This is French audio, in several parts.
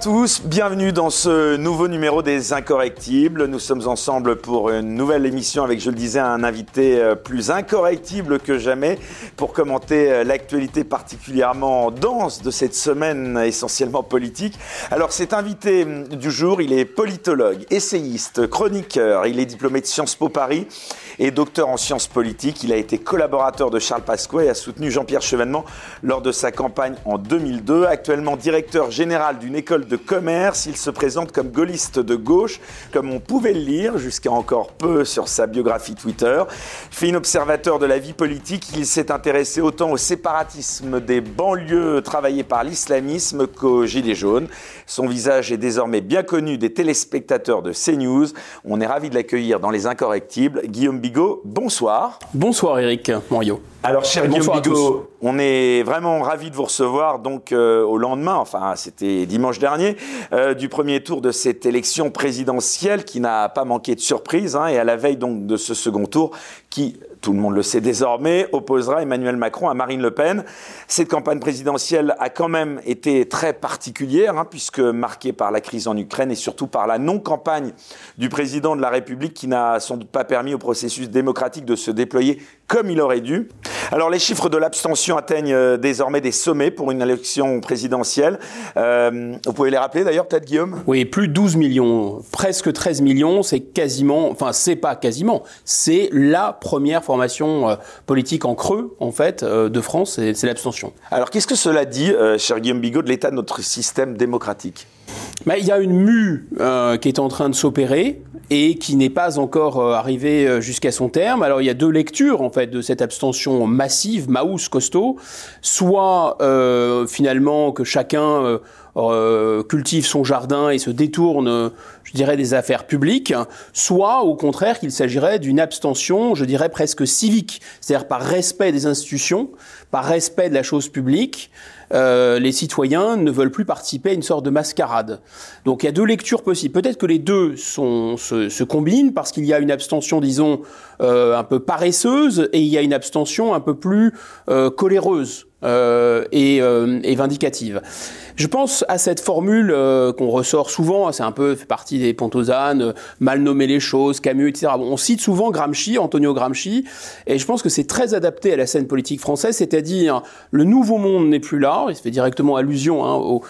Tous, bienvenue dans ce nouveau numéro des Incorrectibles. Nous sommes ensemble pour une nouvelle émission avec, je le disais, un invité euh, plus incorrectible que jamais pour commenter euh, l'actualité particulièrement dense de cette semaine essentiellement politique. Alors cet invité hum, du jour, il est politologue, essayiste, chroniqueur, il est diplômé de Sciences Po Paris et docteur en sciences politiques. Il a été collaborateur de Charles Pasqua et a soutenu Jean-Pierre Chevènement lors de sa campagne en 2002. Actuellement directeur général d'une école de commerce. Il se présente comme gaulliste de gauche, comme on pouvait le lire jusqu'à encore peu sur sa biographie Twitter. Fin observateur de la vie politique, il s'est intéressé autant au séparatisme des banlieues travaillées par l'islamisme qu'aux Gilets jaunes. Son visage est désormais bien connu des téléspectateurs de CNews. On est ravi de l'accueillir dans Les Incorrectibles. Guillaume Bigot, bonsoir. Bonsoir Eric Morio. Alors, cher Guillaume Bigot, on est vraiment ravi de vous recevoir donc euh, au lendemain, enfin c'était dimanche dernier, euh, du premier tour de cette élection présidentielle qui n'a pas manqué de surprise hein, et à la veille donc de ce second tour qui tout le monde le sait désormais, opposera Emmanuel Macron à Marine Le Pen. Cette campagne présidentielle a quand même été très particulière, hein, puisque marquée par la crise en Ukraine et surtout par la non-campagne du président de la République qui n'a sans doute pas permis au processus démocratique de se déployer comme il aurait dû. Alors les chiffres de l'abstention atteignent euh, désormais des sommets pour une élection présidentielle. Euh, vous pouvez les rappeler d'ailleurs peut-être Guillaume? Oui, plus de 12 millions, presque 13 millions, c'est quasiment, enfin c'est pas quasiment, c'est la première formation euh, politique en creux en fait de France, c'est l'abstention. Alors qu'est-ce que cela dit, cher Guillaume Bigot, de l'état de notre système démocratique? Bah, il y a une mue qui est en train de s'opérer et qui n'est pas encore euh, arrivé euh, jusqu'à son terme. Alors il y a deux lectures en fait de cette abstention massive, maous, costaud, soit euh, finalement que chacun cultive son jardin et se détourne, je dirais, des affaires publiques, soit au contraire qu'il s'agirait d'une abstention, je dirais presque civique, c'est-à-dire par respect des institutions, par respect de la chose publique, euh, les citoyens ne veulent plus participer à une sorte de mascarade. Donc il y a deux lectures possibles. Peut-être que les deux sont, se, se combinent parce qu'il y a une abstention, disons, euh, un peu paresseuse et il y a une abstention un peu plus euh, coléreuse. Euh, et, euh, et, vindicative. Je pense à cette formule euh, qu'on ressort souvent, c'est un peu fait partie des Pontosanes, mal nommer les choses, Camus, etc. on cite souvent Gramsci, Antonio Gramsci, et je pense que c'est très adapté à la scène politique française, c'est-à-dire le nouveau monde n'est plus là, il se fait directement allusion hein,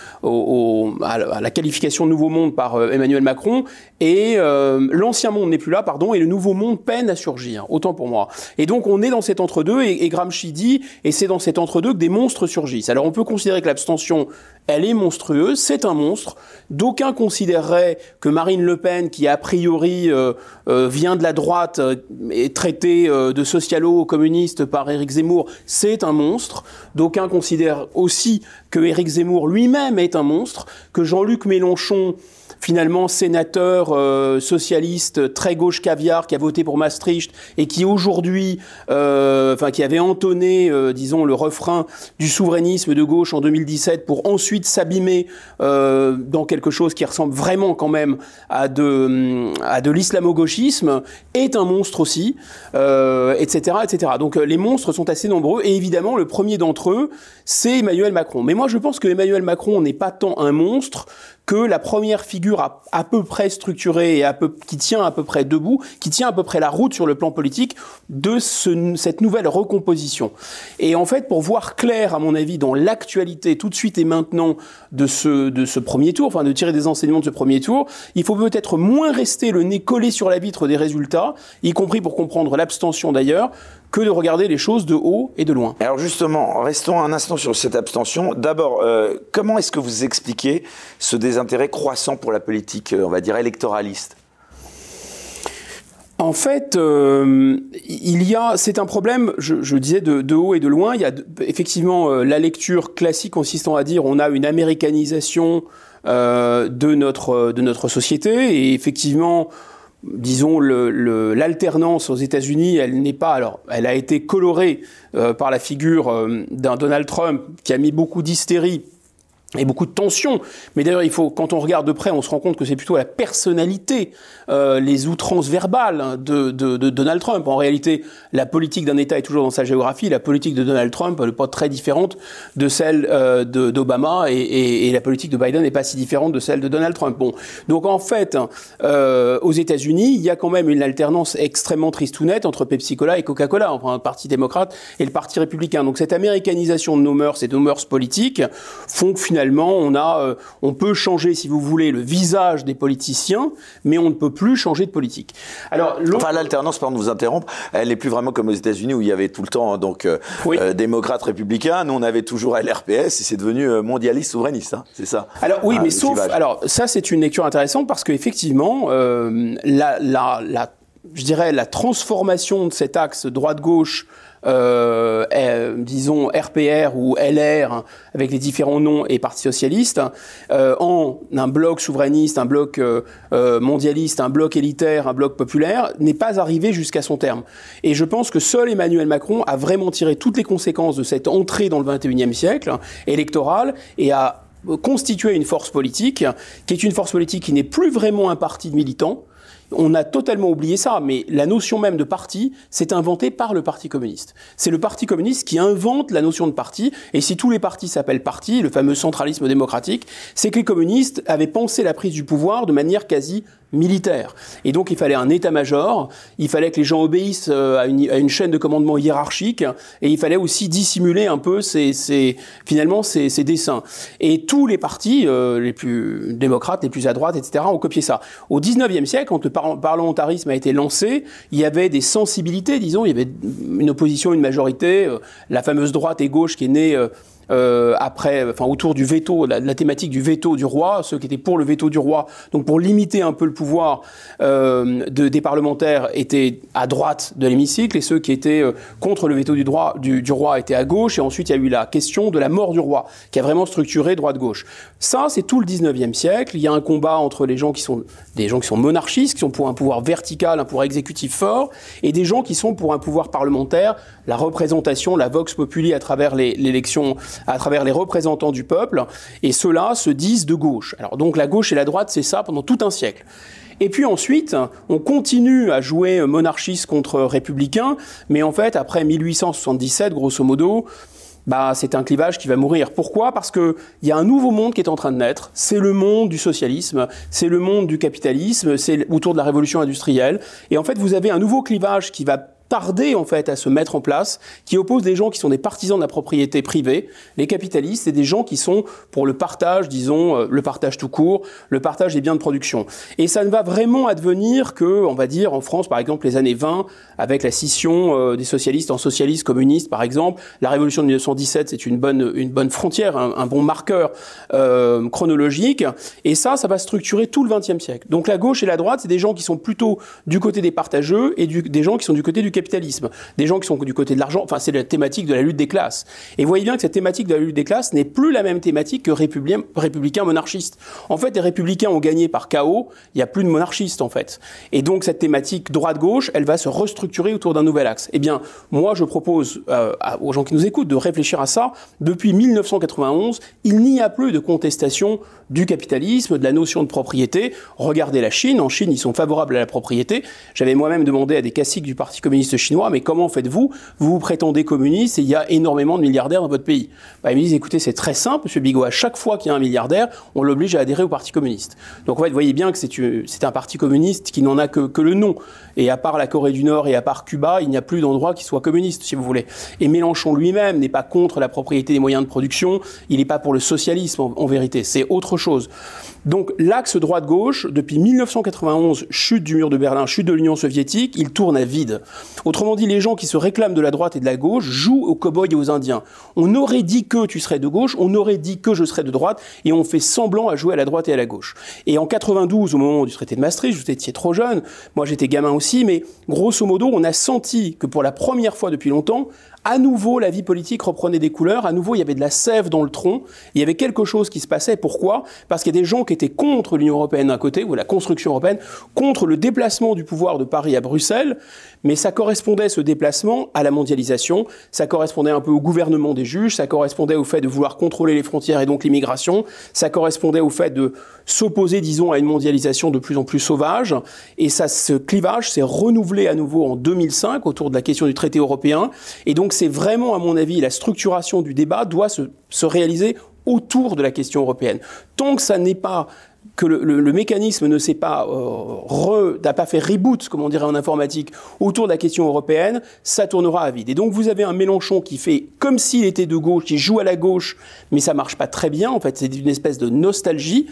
à la qualification de nouveau monde par Emmanuel Macron, et l'ancien monde n'est plus là, pardon, et le nouveau monde peine à surgir, autant pour moi. Et donc on est dans cet entre-deux, et, et Gramsci dit, et c'est dans cet entre-deux des monstres surgissent. Alors on peut considérer que l'abstention, elle est monstrueuse, c'est un monstre. D'aucuns considéreraient que Marine Le Pen, qui a priori euh, euh, vient de la droite, euh, est traitée de socialo-communiste par Éric Zemmour, c'est un monstre. D'aucuns considèrent aussi que Éric Zemmour lui-même est un monstre, que Jean-Luc Mélenchon finalement sénateur euh, socialiste très gauche caviar qui a voté pour Maastricht et qui aujourd'hui, euh, enfin qui avait entonné, euh, disons, le refrain du souverainisme de gauche en 2017 pour ensuite s'abîmer dans quelque chose qui ressemble vraiment quand même à de, à de l'islamo-gauchisme, est un monstre aussi, etc., etc. Donc les monstres sont assez nombreux et évidemment le premier d'entre eux, c'est Emmanuel Macron. Mais moi je pense que Emmanuel Macron n'est pas tant un monstre que la première figure à, peu près structurée et à peu, qui tient à peu près debout, qui tient à peu près la route sur le plan politique de ce, cette nouvelle recomposition. Et en fait, pour voir clair, à mon avis, dans l'actualité tout de suite et maintenant de ce, de ce premier tour, enfin de tirer des enseignements de ce premier tour, il faut peut-être moins rester le nez collé sur la vitre des résultats, y compris pour comprendre l'abstention d'ailleurs, que de regarder les choses de haut et de loin. Alors justement, restons un instant sur cette abstention. D'abord, euh, comment est-ce que vous expliquez ce désintérêt croissant pour la politique, euh, on va dire, électoraliste? En fait, euh, il y a, c'est un problème, je, je disais de, de, haut et de loin. Il y a effectivement la lecture classique consistant à dire on a une américanisation de notre de notre société et effectivement disons, l'alternance aux États-Unis, elle n'est pas. Alors, elle a été colorée euh, par la figure euh, d'un Donald Trump qui a mis beaucoup d'hystérie et beaucoup de tensions. Mais d'ailleurs, il faut, quand on regarde de près, on se rend compte que c'est plutôt la personnalité, euh, les outrances verbales de, de, de, Donald Trump. En réalité, la politique d'un État est toujours dans sa géographie. La politique de Donald Trump n'est pas très différente de celle euh, d'Obama et, et, et, la politique de Biden n'est pas si différente de celle de Donald Trump. Bon, donc en fait, euh, aux États-Unis, il y a quand même une alternance extrêmement tristounette entre Pepsi Cola et Coca-Cola, enfin le Parti démocrate et le Parti républicain. Donc cette américanisation de nos mœurs et de nos mœurs politiques font que finalement finalement, on a, euh, on peut changer, si vous voulez, le visage des politiciens, mais on ne peut plus changer de politique. Alors, enfin, l'alternance, pardon de vous interrompre, elle n'est plus vraiment comme aux États-Unis où il y avait tout le temps hein, donc euh, euh, démocrates, républicains. Nous, on avait toujours LRPS et c'est devenu mondialiste, souverainiste, hein, c'est ça. Alors oui, ah, mais sauf, alors ça, c'est une lecture intéressante parce qu'effectivement, la, la, la, je dirais, la transformation de cet axe droite-gauche euh, disons RPR ou LR avec les différents noms et Parti socialiste, euh, en un bloc souverainiste, un bloc euh, euh, mondialiste, un bloc élitaire, un bloc populaire, n'est pas arrivé jusqu'à son terme. Et je pense que seul Emmanuel Macron a vraiment tiré toutes les conséquences de cette entrée dans le 21e siècle électoral et a constitué une force politique qui est une force politique qui n'est plus vraiment un parti de militants, on a totalement oublié ça, mais la notion même de parti, c'est inventé par le Parti communiste. C'est le Parti communiste qui invente la notion de parti, et si tous les partis s'appellent parti, le fameux centralisme démocratique, c'est que les communistes avaient pensé la prise du pouvoir de manière quasi militaire. Et donc il fallait un état-major, il fallait que les gens obéissent euh, à une, chaîne de commandement hiérarchique, et il fallait aussi dissimuler un peu ces, finalement ces, dessins. Et tous les partis, euh, les plus démocrates, les plus à droite, etc., ont copié ça. Au 19e siècle, quand le parlementarisme a été lancé, il y avait des sensibilités, disons, il y avait une opposition, une majorité, euh, la fameuse droite et gauche qui est née euh, après, enfin autour du veto, la, thématique du veto du roi, ceux qui étaient pour le veto du roi, donc pour limiter un peu le pouvoir euh, de, des parlementaires étaient à droite de l'hémicycle et ceux qui étaient euh, contre le veto du, droit, du, roi étaient à gauche et ensuite il y a eu la question de la mort du roi qui a vraiment structuré droite-gauche. Ça, c'est tout le 19e siècle. Il y a un combat entre les gens qui sont des gens qui sont monarchistes, qui sont pour un pouvoir vertical, un pouvoir exécutif fort, et des gens qui sont pour un pouvoir parlementaire, la représentation, la vox populi à travers l'élection à travers les représentants du peuple, et ceux-là se disent de gauche. Alors donc la gauche et la droite, c'est ça pendant tout un siècle. Et puis ensuite, on continue à jouer monarchiste contre républicain, mais en fait, après 1877, grosso modo, bah, c'est un clivage qui va mourir. Pourquoi? Parce qu'il y a un nouveau monde qui est en train de naître. C'est le monde du socialisme, c'est le monde du capitalisme, c'est autour de la révolution industrielle. Et en fait, vous avez un nouveau clivage qui va tarder en fait à se mettre en place, qui oppose des gens qui sont des partisans de la propriété privée, les capitalistes, et des gens qui sont pour le partage, disons, euh, le partage tout court, le partage des biens de production. Et ça ne va vraiment advenir que, on va dire, en France, par exemple, les années 20, avec la scission euh, des socialistes en socialistes communistes, par exemple, la révolution de 1917, c'est une bonne, une bonne frontière, un, un bon marqueur euh, chronologique, et ça, ça va structurer tout le XXe siècle. Donc la gauche et la droite, c'est des gens qui sont plutôt du côté des partageux et du, des gens qui sont du côté du capitalisme, des gens qui sont du côté de l'argent. Enfin, c'est la thématique de la lutte des classes. Et vous voyez bien que cette thématique de la lutte des classes n'est plus la même thématique que républicain, républicain monarchiste. En fait, les républicains ont gagné par chaos. Il n'y a plus de monarchistes en fait. Et donc cette thématique droite-gauche, elle va se restructurer autour d'un nouvel axe. Eh bien, moi, je propose euh, aux gens qui nous écoutent de réfléchir à ça. Depuis 1991, il n'y a plus de contestation du capitalisme, de la notion de propriété. Regardez la Chine. En Chine, ils sont favorables à la propriété. J'avais moi-même demandé à des classiques du Parti communiste chinois, mais comment faites-vous? Vous vous prétendez communiste et il y a énormément de milliardaires dans votre pays. Bah, ils me disent, écoutez, c'est très simple, Monsieur Bigot, à chaque fois qu'il y a un milliardaire, on l'oblige à adhérer au Parti communiste. Donc en fait, vous voyez bien que c'est un parti communiste qui n'en a que, le nom. Et à part la Corée du Nord et à part Cuba, il n'y a plus d'endroit qui soit communiste, si vous voulez. Et Mélenchon lui-même n'est pas contre la propriété des moyens de production, il n'est pas pour le socialisme en vérité, c'est autre chose. Donc l'axe droite-gauche, depuis 1991, chute du mur de Berlin, chute de l'Union soviétique, il tourne à vide. Autrement dit, les gens qui se réclament de la droite et de la gauche jouent aux cow-boys et aux Indiens. On aurait dit que tu serais de gauche, on aurait dit que je serais de droite, et on fait semblant à jouer à la droite et à la gauche. Et en 92, au moment du traité de Maastricht, vous étiez trop jeune, moi j'étais gamin aussi, mais grosso modo, on a senti que pour la première fois depuis longtemps, à nouveau, la vie politique reprenait des couleurs. À nouveau, il y avait de la sève dans le tronc. Il y avait quelque chose qui se passait. Pourquoi? Parce qu'il y a des gens qui étaient contre l'Union européenne d'un côté, ou la construction européenne, contre le déplacement du pouvoir de Paris à Bruxelles. Mais ça correspond correspondait ce déplacement à la mondialisation, ça correspondait un peu au gouvernement des juges, ça correspondait au fait de vouloir contrôler les frontières et donc l'immigration, ça correspondait au fait de s'opposer, disons, à une mondialisation de plus en plus sauvage, et ça, ce clivage s'est renouvelé à nouveau en 2005 autour de la question du traité européen, et donc c'est vraiment, à mon avis, la structuration du débat doit se, se réaliser autour de la question européenne. Tant que ça n'est pas que le, mécanisme ne s'est pas euh, n'a pas fait reboot, comme on dirait en informatique, autour de la question européenne, ça tournera à vide. Et donc vous avez un Mélenchon qui fait comme s'il était de gauche, qui joue à la gauche, mais ça marche pas très bien. En fait, c'est une espèce de nostalgie.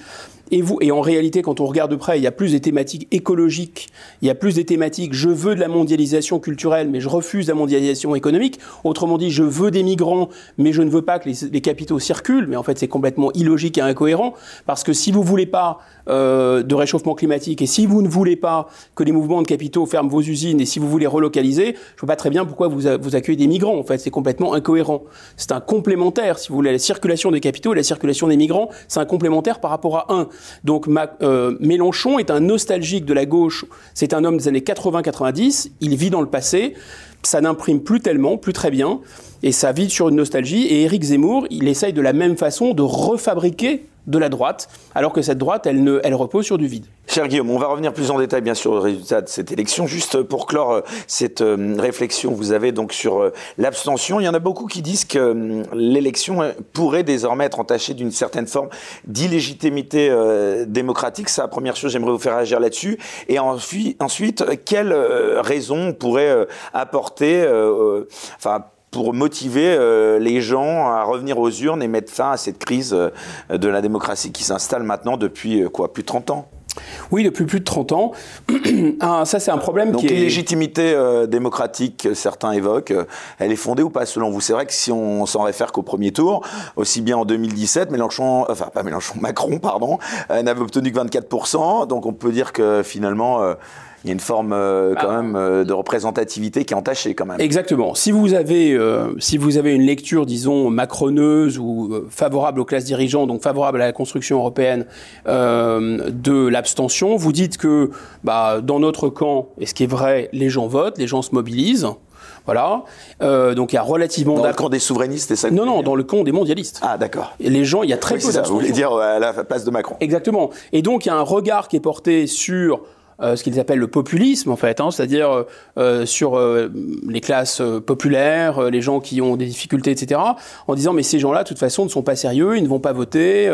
Et, vous, et en réalité, quand on regarde de près, il y a plus des thématiques écologiques, il y a plus des thématiques je veux de la mondialisation culturelle, mais je refuse la mondialisation économique. Autrement dit, je veux des migrants, mais je ne veux pas que les, capitaux circulent. Mais en fait, c'est complètement illogique et incohérent, parce que si vous voulez pas euh, de réchauffement climatique et si vous ne voulez pas que les mouvements de capitaux ferment vos usines et si vous voulez relocaliser, je vois pas très bien pourquoi vous, vous accueillez des migrants. En fait, c'est complètement incohérent. C'est un complémentaire, si vous voulez, la circulation des capitaux et la circulation des migrants, c'est un complémentaire par rapport à un. Donc euh, Mélenchon est un nostalgique de la gauche. C'est un homme des années 80-90. Il vit dans le passé. Ça n'imprime plus tellement, plus très bien. Et ça vit sur une nostalgie. Et Éric Zemmour, il essaye de la même façon de refabriquer de la droite, alors que cette droite, elle, ne, elle repose sur du vide. Cher Guillaume, on va revenir plus en détail bien sûr au résultat de cette élection. Juste pour clore euh, cette euh, réflexion vous avez donc sur euh, l'abstention, il y en a beaucoup qui disent que l'élection pourrait désormais être entachée d'une certaine forme d'illégitimité démocratique. C'est la première chose, j'aimerais vous faire réagir là-dessus. Et ensuite, quelles raisons on pourrait apporter, enfin pour motiver euh, les gens à revenir aux urnes et mettre fin à cette crise euh, de la démocratie qui s'installe maintenant depuis euh, quoi plus de 30 ans oui, depuis plus de 30 ans. ah, ça, c'est un problème Donc, qui est... l'illégitimité démocratique que certains évoquent, elle est fondée ou pas selon vous? C'est vrai que si on s'en réfère qu'au premier tour, aussi bien en 2017, Mélenchon, enfin pas Mélenchon, Macron, pardon, n'avait obtenu que 24%. Donc on peut dire que finalement il y a une forme euh, quand bah, même euh, de représentativité qui est entachée quand même. Exactement. Si vous avez, euh, si vous avez une lecture, disons, macroneuse ou favorable aux classes dirigeantes, donc favorable à la construction européenne de l'abstention, vous dites que bah, dans notre camp, et ce qui est vrai, les gens votent, les gens se mobilisent. Voilà. donc il y a relativement. Dans le camp des souverainistes, c'est ça Non, non, dans le camp des mondialistes. Ah, d'accord. Les gens, il y a très peu d'abstention. Vous voulez dire à la place de Macron. Exactement. Et donc il y a un regard qui est porté sur ce qu'ils appellent le populisme en fait, hein, c'est-à-dire euh, euh, sur les classes populaires, les gens qui ont des difficultés, etc. En disant mais ces gens-là, de toute façon, ne sont pas sérieux, ils ne vont pas voter,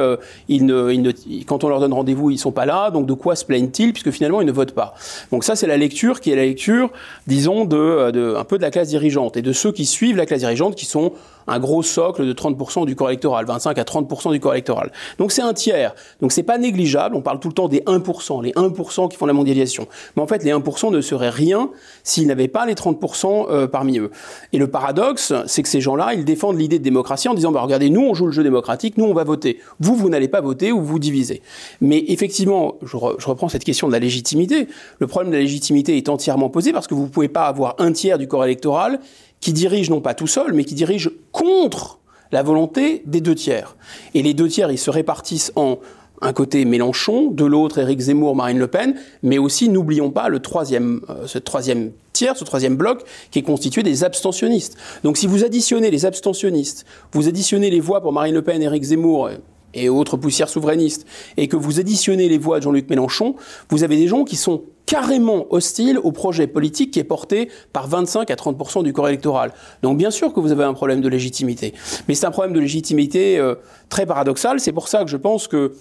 ils ne, ils ne, quand on leur donne rendez-vous, ils sont pas là, donc de quoi se plaignent-ils puisque finalement ils ne votent pas. Donc ça c'est la lecture qui est la lecture, disons, de, de un peu de la classe dirigeante et de ceux qui suivent la classe dirigeante qui sont un gros socle de 30% du corps électoral, 25 à 30% du corps électoral. Donc c'est un tiers. Donc c'est pas négligeable. On parle tout le temps des 1%, les 1% qui font la mondialisation. Mais en fait, les 1% ne seraient rien s'ils n'avaient pas les 30% euh, parmi eux. Et le paradoxe, c'est que ces gens-là, ils défendent l'idée de démocratie en disant, bah, regardez, nous, on joue le jeu démocratique, nous, on va voter. Vous, vous n'allez pas voter ou vous divisez. Mais effectivement, je, je reprends cette question de la légitimité. Le problème de la légitimité est entièrement posé parce que vous pouvez pas avoir un tiers du corps électoral qui dirige non pas tout seul, mais qui dirige contre la volonté des deux tiers. Et les deux tiers, ils se répartissent en un côté Mélenchon, de l'autre Éric Zemmour, Marine Le Pen, mais aussi n'oublions pas le troisième, euh, ce troisième tiers, ce troisième bloc qui est constitué des abstentionnistes. Donc si vous additionnez les abstentionnistes, vous additionnez les voix pour Marine Le Pen, Éric Zemmour et autres poussières souverainistes, et que vous additionnez les voix de Jean-Luc Mélenchon, vous avez des gens qui sont carrément hostile au projet politique qui est porté par 25 à 30 du corps électoral. Donc bien sûr que vous avez un problème de légitimité, mais c'est un problème de légitimité euh, très paradoxal. C'est pour ça que je pense que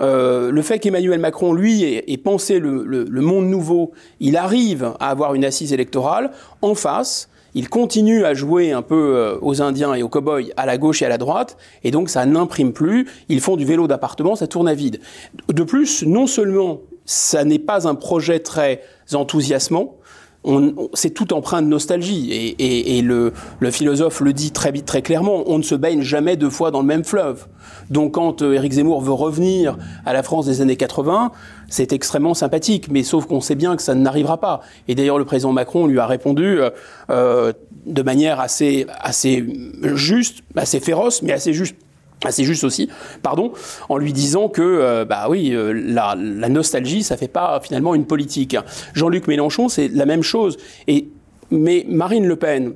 euh, le fait qu'Emmanuel Macron, lui, ait, pensé le, le, monde nouveau, il arrive à avoir une assise électorale en face. Il continue à jouer un peu euh, aux Indiens et aux cow-boys à la gauche et à la droite, et donc ça n'imprime plus. Ils font du vélo d'appartement, ça tourne à vide. De plus, non seulement ça n'est pas un projet très enthousiasmant. c'est tout empreint de nostalgie. Et, le, philosophe le dit très vite, très clairement, on ne se baigne jamais deux fois dans le même fleuve. Donc quand euh, Éric Zemmour veut revenir à la France des années 80, c'est extrêmement sympathique, mais sauf qu'on sait bien que ça n'arrivera pas. Et d'ailleurs, le président Macron lui a répondu euh, euh, de manière assez, assez juste, assez féroce, mais assez juste assez juste aussi, pardon, en lui disant que, euh, bah oui, euh, la, la, nostalgie, ça fait pas finalement une politique. Jean-Luc Mélenchon, c'est la même chose. Et Mais Marine Le Pen,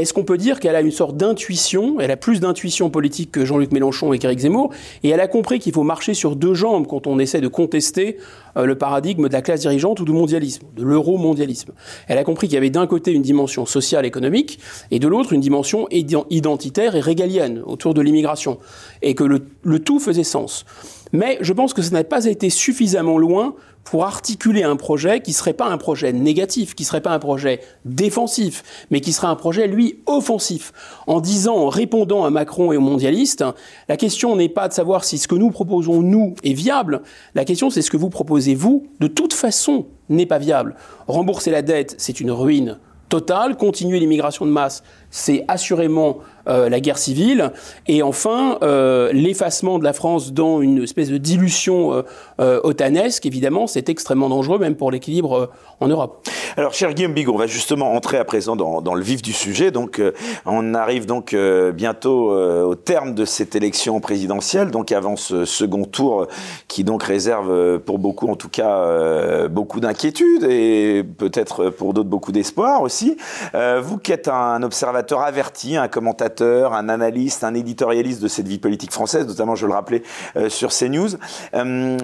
est-ce qu'on peut dire qu'elle a une sorte d'intuition Elle a plus d'intuition politique que Jean-Luc Mélenchon et qu'Éric Zemmour, et elle a compris qu'il faut marcher sur deux jambes quand on essaie de contester euh, le paradigme de la classe dirigeante ou du mondialisme, de l'euro-mondialisme? Elle a compris qu'il y avait d'un côté une dimension sociale économique et de l'autre une dimension identitaire et régalienne autour de l'immigration, et que le, le tout faisait sens. Mais je pense que ça n'a pas été suffisamment loin pour articuler un projet qui serait pas un projet négatif, qui serait pas un projet défensif, mais qui serait un projet, lui, offensif. En disant, en répondant à Macron et aux mondialistes, la question n'est pas de savoir si ce que nous proposons, nous, est viable. La question, c'est ce que vous proposez, vous, de toute façon, n'est pas viable. Rembourser la dette, c'est une ruine totale. Continuer l'immigration de masse, c'est assurément euh, la guerre civile, et enfin euh, l'effacement de la France dans une espèce de dilution euh, euh otanesque, évidemment, c'est extrêmement dangereux, même pour l'équilibre en Europe. Alors, cher Guillaume Bigot, on va justement entrer à présent dans, dans le vif du sujet. Donc, on arrive donc bientôt au terme de cette élection présidentielle, donc avant ce second tour qui donc réserve pour beaucoup, en tout cas, beaucoup d'inquiétudes et peut-être pour d'autres beaucoup d'espoir aussi. vous qui êtes un observateur averti, un commentateur un analyste, un éditorialiste de cette vie politique française, notamment, je le rappelais, euh, sur CNews. Euh,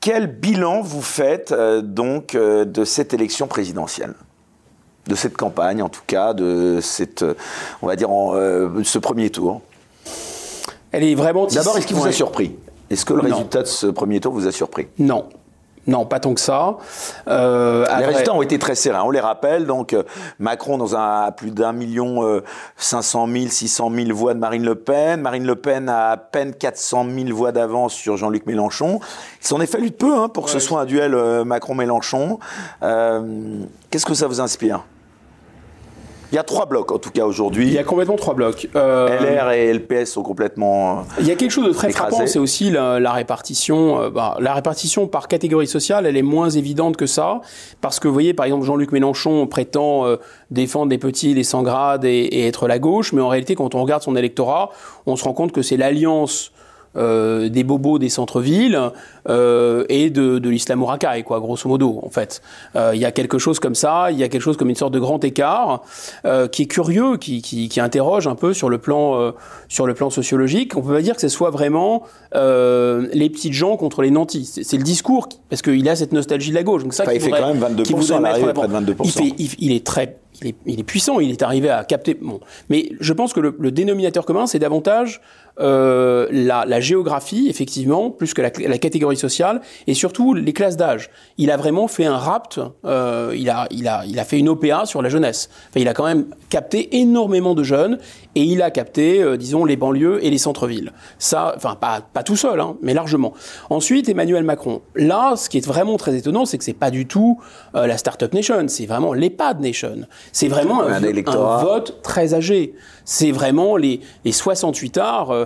quel bilan vous faites euh, donc de cette élection présidentielle? De cette campagne, en tout cas, de cette, on va dire, ce premier tour? Elle est vraiment. D'abord, est-ce qu'il vous a surpris? Est-ce que le résultat de ce premier tour vous a surpris? Non. Non, pas tant que ça. Euh, les résultats ont été très serrés. On les rappelle. Donc euh, Macron dans un à plus d'un million euh, cinq cent mille, six cent mille voix de Marine Le Pen. Marine Le Pen a à peine 400 000 voix d'avance sur Jean-Luc Mélenchon. Il s'en est fallu de peu hein, pour que ce soit un duel Macron-Mélenchon. Qu'est-ce que ça vous inspire? Il y a trois blocs en tout cas aujourd'hui. Il y a complètement trois blocs. Euh, LR et LPS sont complètement. il y a quelque chose de très frappant, c'est aussi la, répartition. Euh, bah, la répartition par catégorie sociale, elle est moins évidente que ça, parce que vous voyez, par exemple, Jean-Luc Mélenchon prétend euh, défendre les petits, les sans grades et, et, être la gauche, mais en réalité, quand on regarde son électorat, on se rend compte que c'est l'alliance euh, des bobos des centres-villes euh, et de, de l'islam racaille, quoi, grosso modo, en fait. Euh, il y a quelque chose comme ça, il y a quelque chose comme une sorte de grand écart euh, qui est curieux, qui, qui, qui, interroge un peu sur le plan, euh, sur le plan sociologique. On peut pas dire que ce soit vraiment les petites gens contre les nantis. C'est le discours, parce qu'il a cette nostalgie de la gauche. Donc ça, enfin, il fait quand même 22%, il arrive près de 22%. Il, fait, il, il est très il est, il est, puissant, il est arrivé à capter. Bon, mais je pense que le, le dénominateur commun, c'est davantage euh, la, la, géographie, effectivement, plus que la, la, catégorie sociale, et surtout les classes d'âge. Il a vraiment fait un rapt, euh, il, a, il, a, il a fait une OPA sur la jeunesse. Enfin, il a quand même capté énormément de jeunes, et il a capté, euh, disons, les banlieues et les centres-villes. Ça, enfin, pas, pas tout seul, hein, mais largement. Ensuite, Emmanuel Macron. Là, ce qui est vraiment très étonnant, c'est que c'est pas du tout euh, la Startup Nation, c'est vraiment l'EHPAD Nation. C'est vraiment un, un, vote très âgé. C'est vraiment les, les 68 arts.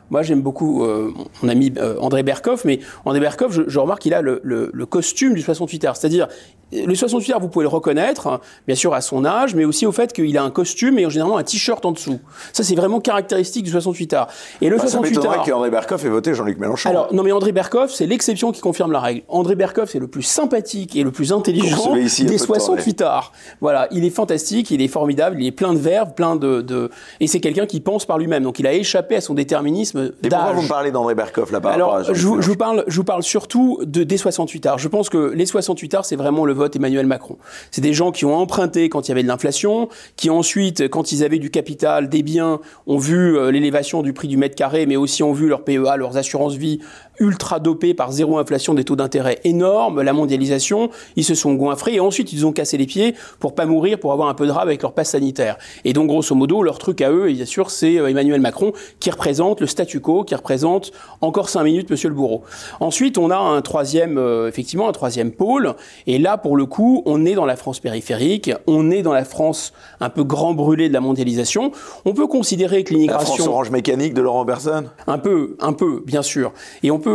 moi, j'aime beaucoup euh, mon ami euh, André Berkoff, mais André Berkoff, je, je remarque qu'il a le, le, le, costume du 68 arts. C'est-à-dire, le 68 heures, vous pouvez le reconnaître, bien sûr à son âge, mais aussi au fait qu'il a un costume et généralement un t-shirt en dessous. Ça, c'est vraiment caractéristique du 68 heures. Et le bah, 68 ça qu'André Berkoff ait voté Jean-Luc Mélenchon. Alors, non, mais André Berkoff, c'est l'exception qui confirme la règle. André Berkoff, c'est le plus sympathique et le plus intelligent des 68 heures. Voilà, il est fantastique, il est formidable, il est plein de verve, plein de, de... et c'est quelqu'un qui pense par lui-même. Donc, il a échappé à son déterminisme d'âge. pourquoi vous me parlez d'André Berkoff là par Alors, je, vous, je vous parle, je vous parle surtout de des 68 heures. Je pense que les 68 heures, c'est vraiment le vote Emmanuel Macron. C'est des gens qui ont emprunté quand il y avait de l'inflation, qui ensuite, quand ils avaient du capital, des biens, ont vu euh, l'élévation du prix du mètre carré, mais aussi ont vu leur PEA, leurs assurances vie ultra dopés par zéro inflation, des taux d'intérêt énormes, la mondialisation, ils se sont goinfrés et ensuite ils ont cassé les pieds pour pas mourir, pour avoir un peu de rab avec leur passe sanitaire. Et donc grosso modo, leur truc à eux, bien sûr, c'est euh, Emmanuel Macron qui représente le statu quo, qui représente encore cinq minutes Monsieur le Bourreau. Ensuite, on a un troisième, euh, effectivement, un troisième pôle. Et là, pour le coup, on est dans la France périphérique, on est dans la France un peu grand brûlé de la mondialisation. On peut considérer que l'immigration... La France orange mécanique de Laurent Berson? Un peu, un peu, bien sûr. Et on peut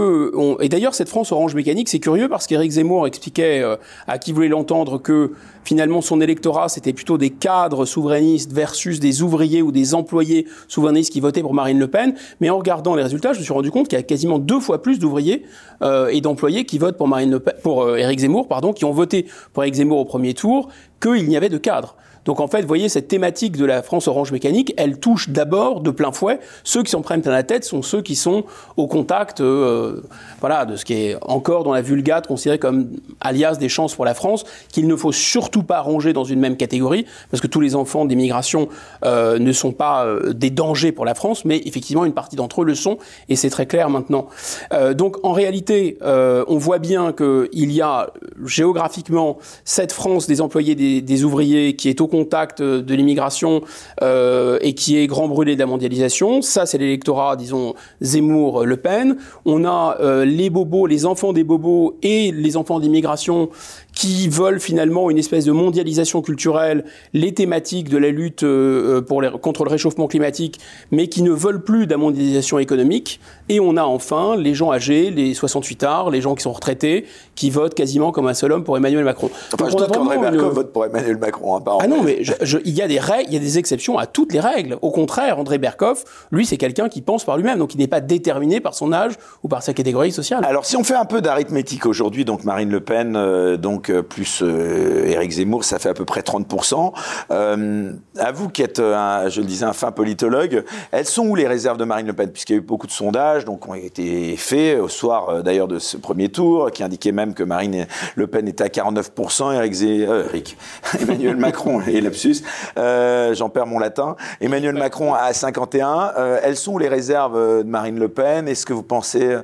et d'ailleurs, cette France orange mécanique, c'est curieux parce qu'Éric Zemmour expliquait euh, à qui voulait l'entendre que finalement son électorat, c'était plutôt des cadres souverainistes versus des ouvriers ou des employés souverainistes qui votaient pour Marine Le Pen. Mais en regardant les résultats, je me suis rendu compte qu'il y a quasiment deux fois plus d'ouvriers euh, et d'employés qui votent pour Marine Le Pen, pour euh, Éric Zemmour, pardon, qui ont voté pour Éric Zemmour au premier tour qu'il n'y avait de cadres. Donc en fait, vous voyez, cette thématique de la France orange mécanique, elle touche d'abord de plein fouet. Ceux qui s'en prennent plein la tête sont ceux qui sont au contact euh, voilà, de ce qui est encore dans la vulgate considéré comme alias des chances pour la France, qu'il ne faut surtout pas ranger dans une même catégorie, parce que tous les enfants d'immigration euh, ne sont pas euh, des dangers pour la France, mais effectivement une partie d'entre eux le sont, et c'est très clair maintenant. Euh, donc en réalité, euh, on voit bien qu'il y a géographiquement cette France des employés, des, des ouvriers, qui est au contact de l'immigration euh, et qui est grand brûlé de la mondialisation. Ça, c'est l'électorat, disons, Zemmour-Le Pen. On a euh, les bobos, les enfants des bobos et les enfants d'immigration qui veulent finalement une espèce de mondialisation culturelle, les thématiques de la lutte euh, pour les, contre le réchauffement climatique, mais qui ne veulent plus de la mondialisation économique. Et on a enfin les gens âgés, les 68 arts, les gens qui sont retraités, qui votent quasiment comme un seul homme pour Emmanuel Macron. Enfin, Donc, je qu'André Berkoff une- vote pour Emmanuel Macron. hein, par ah non, mais je- je- il y a des règles, il y a des exceptions à toutes les règles. Au contraire, André Berkoff, lui, c'est quelqu'un qui pense par lui-même, donc il n'est pas déterminé par son âge ou par sa catégorie sociale. Alors, si on fait un peu d'arithmétique aujourd'hui, donc Marine Le Pen, euh, donc euh, plus euh, Éric Zemmour, ça fait à peu près 30%. Euh, à vous qui êtes, euh, je le disais, un fin politologue, elles sont où les réserves de Marine Le Pen? Puisqu'il y a eu beaucoup de sondages, donc ont été faits au soir euh, d'ailleurs de ce premier tour, qui indiquait même que Marine Le Pen était à 49%, Éric, Zé- euh, Éric. Emmanuel Macron et lapsus, euh, j'en perds mon latin. Emmanuel Macron à 51. Euh, elles sont où les réserves euh, de Marine Le Pen? Est-ce que vous pensez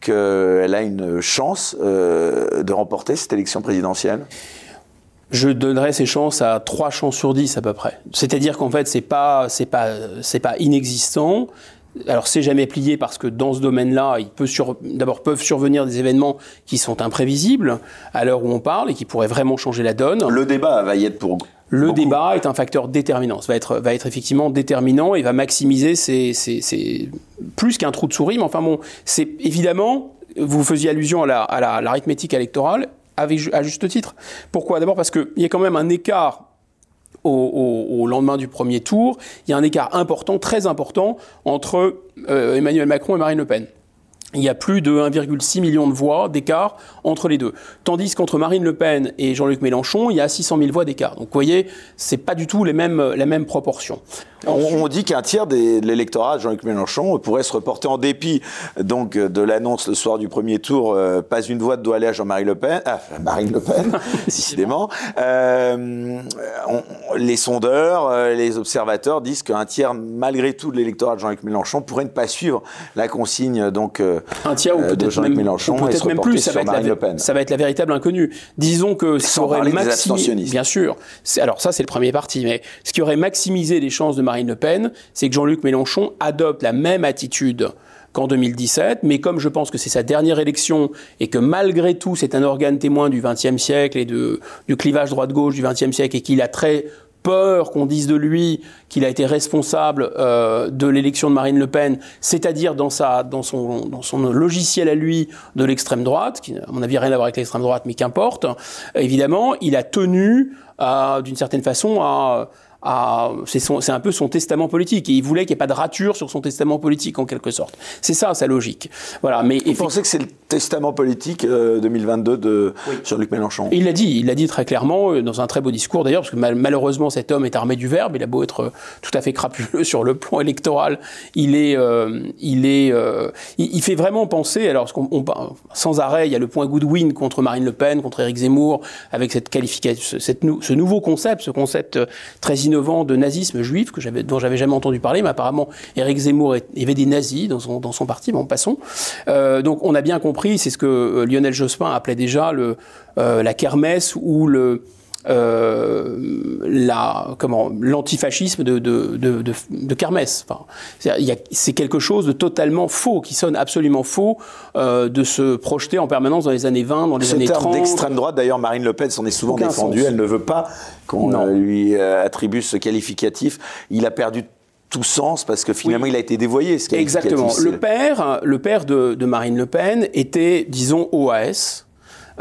qu'elle a une chance euh, de remporter cette élection présidentielle? Je donnerais ses chances à 3 chances sur 10 à peu près. C'est-à-dire qu'en fait, c'est pas, c'est pas, c'est pas inexistant. Alors c'est jamais plié parce que dans ce domaine-là, il peut sur... d'abord peuvent survenir des événements qui sont imprévisibles à l'heure où on parle et qui pourraient vraiment changer la donne. Le débat va y être pour Le beaucoup. débat est un facteur déterminant. Ça va être, va être effectivement déterminant et va maximiser ses, ses- ses- plus qu'un trou de souris. Mais enfin bon, c'est évidemment, vous faisiez allusion à la- à la- à l'arithmétique électorale à juste titre. Pourquoi? D'abord parce qu'il y a quand même un écart au, lendemain du premier tour. Il y a un écart important, très important, entre euh, Emmanuel Macron et Marine Le Pen. Il y a plus de 1,6 million de voix d'écart entre les deux. Tandis qu'entre Marine Le Pen et Jean-Luc Mélenchon, il y a 600 000 voix d'écart. Donc vous voyez, c'est pas du tout les mêmes proportions. On, on dit qu'un tiers des- de l'électorat de Jean-Luc Mélenchon pourrait se reporter en dépit donc de l'annonce le soir du premier tour. euh, pas une voix doit aller à Jean-Marie Le Pen, ah, Marine Le Pen, décidément. Euh, on- les sondeurs, euh, les observateurs disent qu'un tiers, malgré tout, de l'électorat de Jean-Luc Mélenchon pourrait ne pas suivre la consigne donc Un tiers ou de peut-être Jean-Luc même, Mélenchon ou et se même plus. Ça va, être la, Le Pen. ça va être la véritable inconnue. Disons que Sans aurait parler des maximi- abstentionnistes. Bien sûr. C'est- Alors ça, c'est le premier parti. Mais ce qui aurait maximisé les chances de Marine Le Pen, c'est que Jean-Luc Mélenchon adopte la même attitude qu'en 2017, mais comme je pense que c'est sa dernière élection et que malgré tout c'est un organe témoin du XXe siècle et de, du clivage droite-gauche du XXe siècle et qu'il a très peur qu'on dise de lui qu'il a été responsable euh, de l'élection de Marine Le Pen, c'est-à-dire dans, dans, son, dans son logiciel à lui de l'extrême droite, qui à mon avis rien à voir avec l'extrême droite, mais qu'importe, évidemment, il a tenu d'une certaine façon à... à- c'est, son- c'est un peu son testament politique et il voulait qu'il n'y ait pas de rature sur son testament politique en quelque sorte. C'est ça sa logique. Voilà, mais Vous pensez que c'est le testament politique euh, 2022 de Jean-Luc Mélenchon? Il l'a dit, il l'a dit très clairement euh, dans un très beau discours d'ailleurs, parce que mal- malheureusement cet homme est armé du verbe. Il a beau être euh, tout à fait crapuleux sur le plan électoral, il est, euh, il est, euh, il, il fait vraiment penser. Alors, on sans arrêt, il y a le point Goodwin contre Marine Le Pen, contre Éric Zemmour, avec cette qualification, cette ce nouveau concept, ce concept euh, très innovant de nazisme juif que j'avais, dont j'avais jamais entendu parler. Mais apparemment, Éric Zemmour, avait des nazis dans son, dans son parti. Bon, passons. Euh, donc, on a bien compris, c'est ce que euh, Lionel Jospin appelait déjà le, euh, la kermesse ou le euh, la comment l'antifascisme de de, de, de, de kermesse. Enfin, c'est- quelque chose de totalement faux, qui sonne absolument faux, euh, de se projeter en permanence dans les années 20, dans les Ce années terme 30. d'extrême droite, d'ailleurs, Marine Le Pen s'en est souvent défendue. sens. Elle ne veut pas qu'on euh, lui attribue ce qualificatif. Il a perdu tout sens parce que finalement, Oui. il a été dévoyé. Ce. Exactement. Le père, le père de, de Marine Le Pen était, disons, OAS.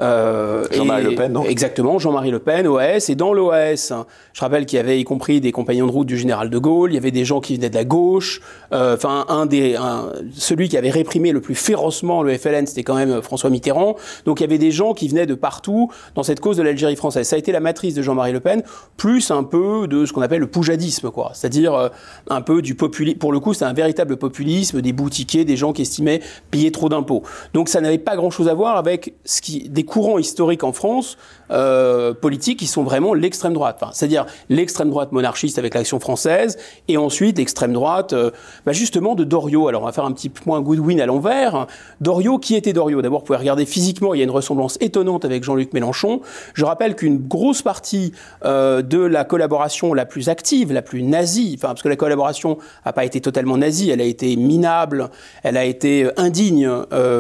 Euh, Jean-Marie Le Pen, non Exactement, Jean-Marie Le Pen, OAS. Et dans l'OAS, je rappelle qu'il y avait y compris des compagnons de route du général de Gaulle, il y avait des gens qui venaient de la gauche. Euh, enfin, un des, celui qui avait réprimé le plus férocement le FLN, c'était quand même François Mitterrand. Donc il y avait des gens qui venaient de partout dans cette cause de l'Algérie française. Ça a été la matrice de Jean-Marie Le Pen, plus un peu de ce qu'on appelle le poujadisme, quoi. C'est-à-dire euh, un peu du populisme. Pour le coup, c'est un véritable populisme, des boutiquiers, des gens qui estimaient payer trop d'impôts. Donc ça n'avait pas grand-chose à voir avec ce qui, des courants historiques en France euh, politiques qui sont vraiment l'extrême droite. C'est-à-dire l'extrême droite monarchiste avec l'action française, et ensuite l'extrême droite, euh, bah justement de Doriot. Alors on va faire un petit point Goodwin à l'envers. Doriot, qui était Doriot? D'abord, vous pouvez regarder physiquement, il y a une ressemblance étonnante avec Jean-Luc Mélenchon. Je rappelle qu'une grosse partie euh, de la collaboration la plus active, la plus nazie, parce que la collaboration n'a pas été totalement nazie, elle a été minable, elle a été indigne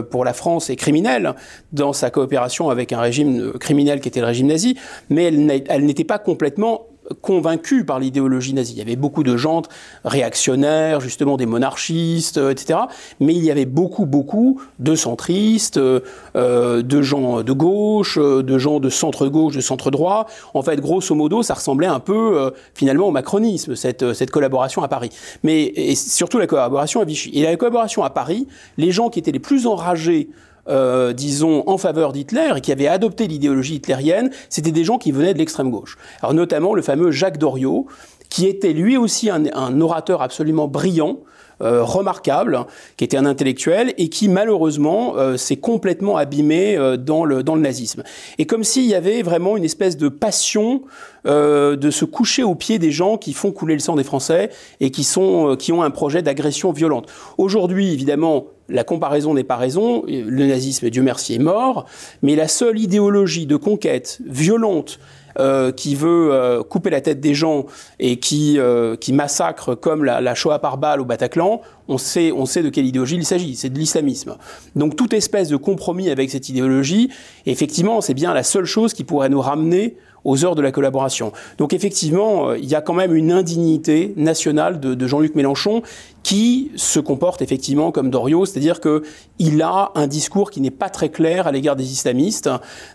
pour la France et criminelle dans sa coopération avec un régime criminel qui était le régime nazi, mais elle n'était pas complètement convaincue par l'idéologie nazie. Il y avait beaucoup de gens réactionnaires, justement des monarchistes, euh, etc. Mais il y avait beaucoup, beaucoup de centristes, euh, de gens de gauche, de gens de centre-gauche, de centre-droit. En fait, grosso modo, ça ressemblait un peu finalement au macronisme, cette, cette collaboration à Paris. Mais et surtout la collaboration à Vichy. Et la collaboration à Paris, les gens qui étaient les plus enragés euh, disons, en faveur d'Hitler et qui avaient adopté l'idéologie hitlérienne, c'était des gens qui venaient de l'extrême gauche. Alors notamment le fameux Jacques Doriot, qui était lui aussi un, orateur absolument brillant, euh, remarquable, qui était un intellectuel et qui malheureusement euh, s'est complètement abîmé dans, le, dans le nazisme. Et comme s'il y avait vraiment une espèce de passion de se coucher aux pieds des gens qui font couler le sang des Français et qui, sont, qui ont un projet d'agression violente. Aujourd'hui, évidemment, la comparaison n'est pas raison, le nazisme, Dieu merci, est mort, mais la seule idéologie de conquête violente euh, qui veut euh, couper la tête des gens et qui, euh, qui massacre comme la, la, Shoah par balle au Bataclan, on sait, on sait de quelle idéologie il s'agit, c'est de l'islamisme. Donc toute espèce de compromis avec cette idéologie, effectivement, c'est bien la seule chose qui pourrait nous ramener aux heures de la collaboration. Donc effectivement, euh, il y a quand même une indignité nationale de, Jean-Luc Mélenchon qui se comporte effectivement comme Doriot, c'est-à-dire qu'il a un discours qui n'est pas très clair à l'égard des islamistes,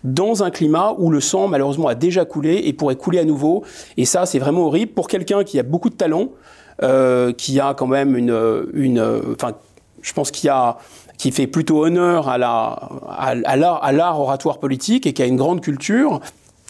dans un climat où le sang malheureusement a déjà coulé et pourrait couler à nouveau. Et ça, c'est vraiment horrible pour quelqu'un qui a beaucoup de talent, euh, qui a quand même une, enfin, je pense qu'il a qui fait plutôt honneur à la à l'art oratoire politique et qui a une grande culture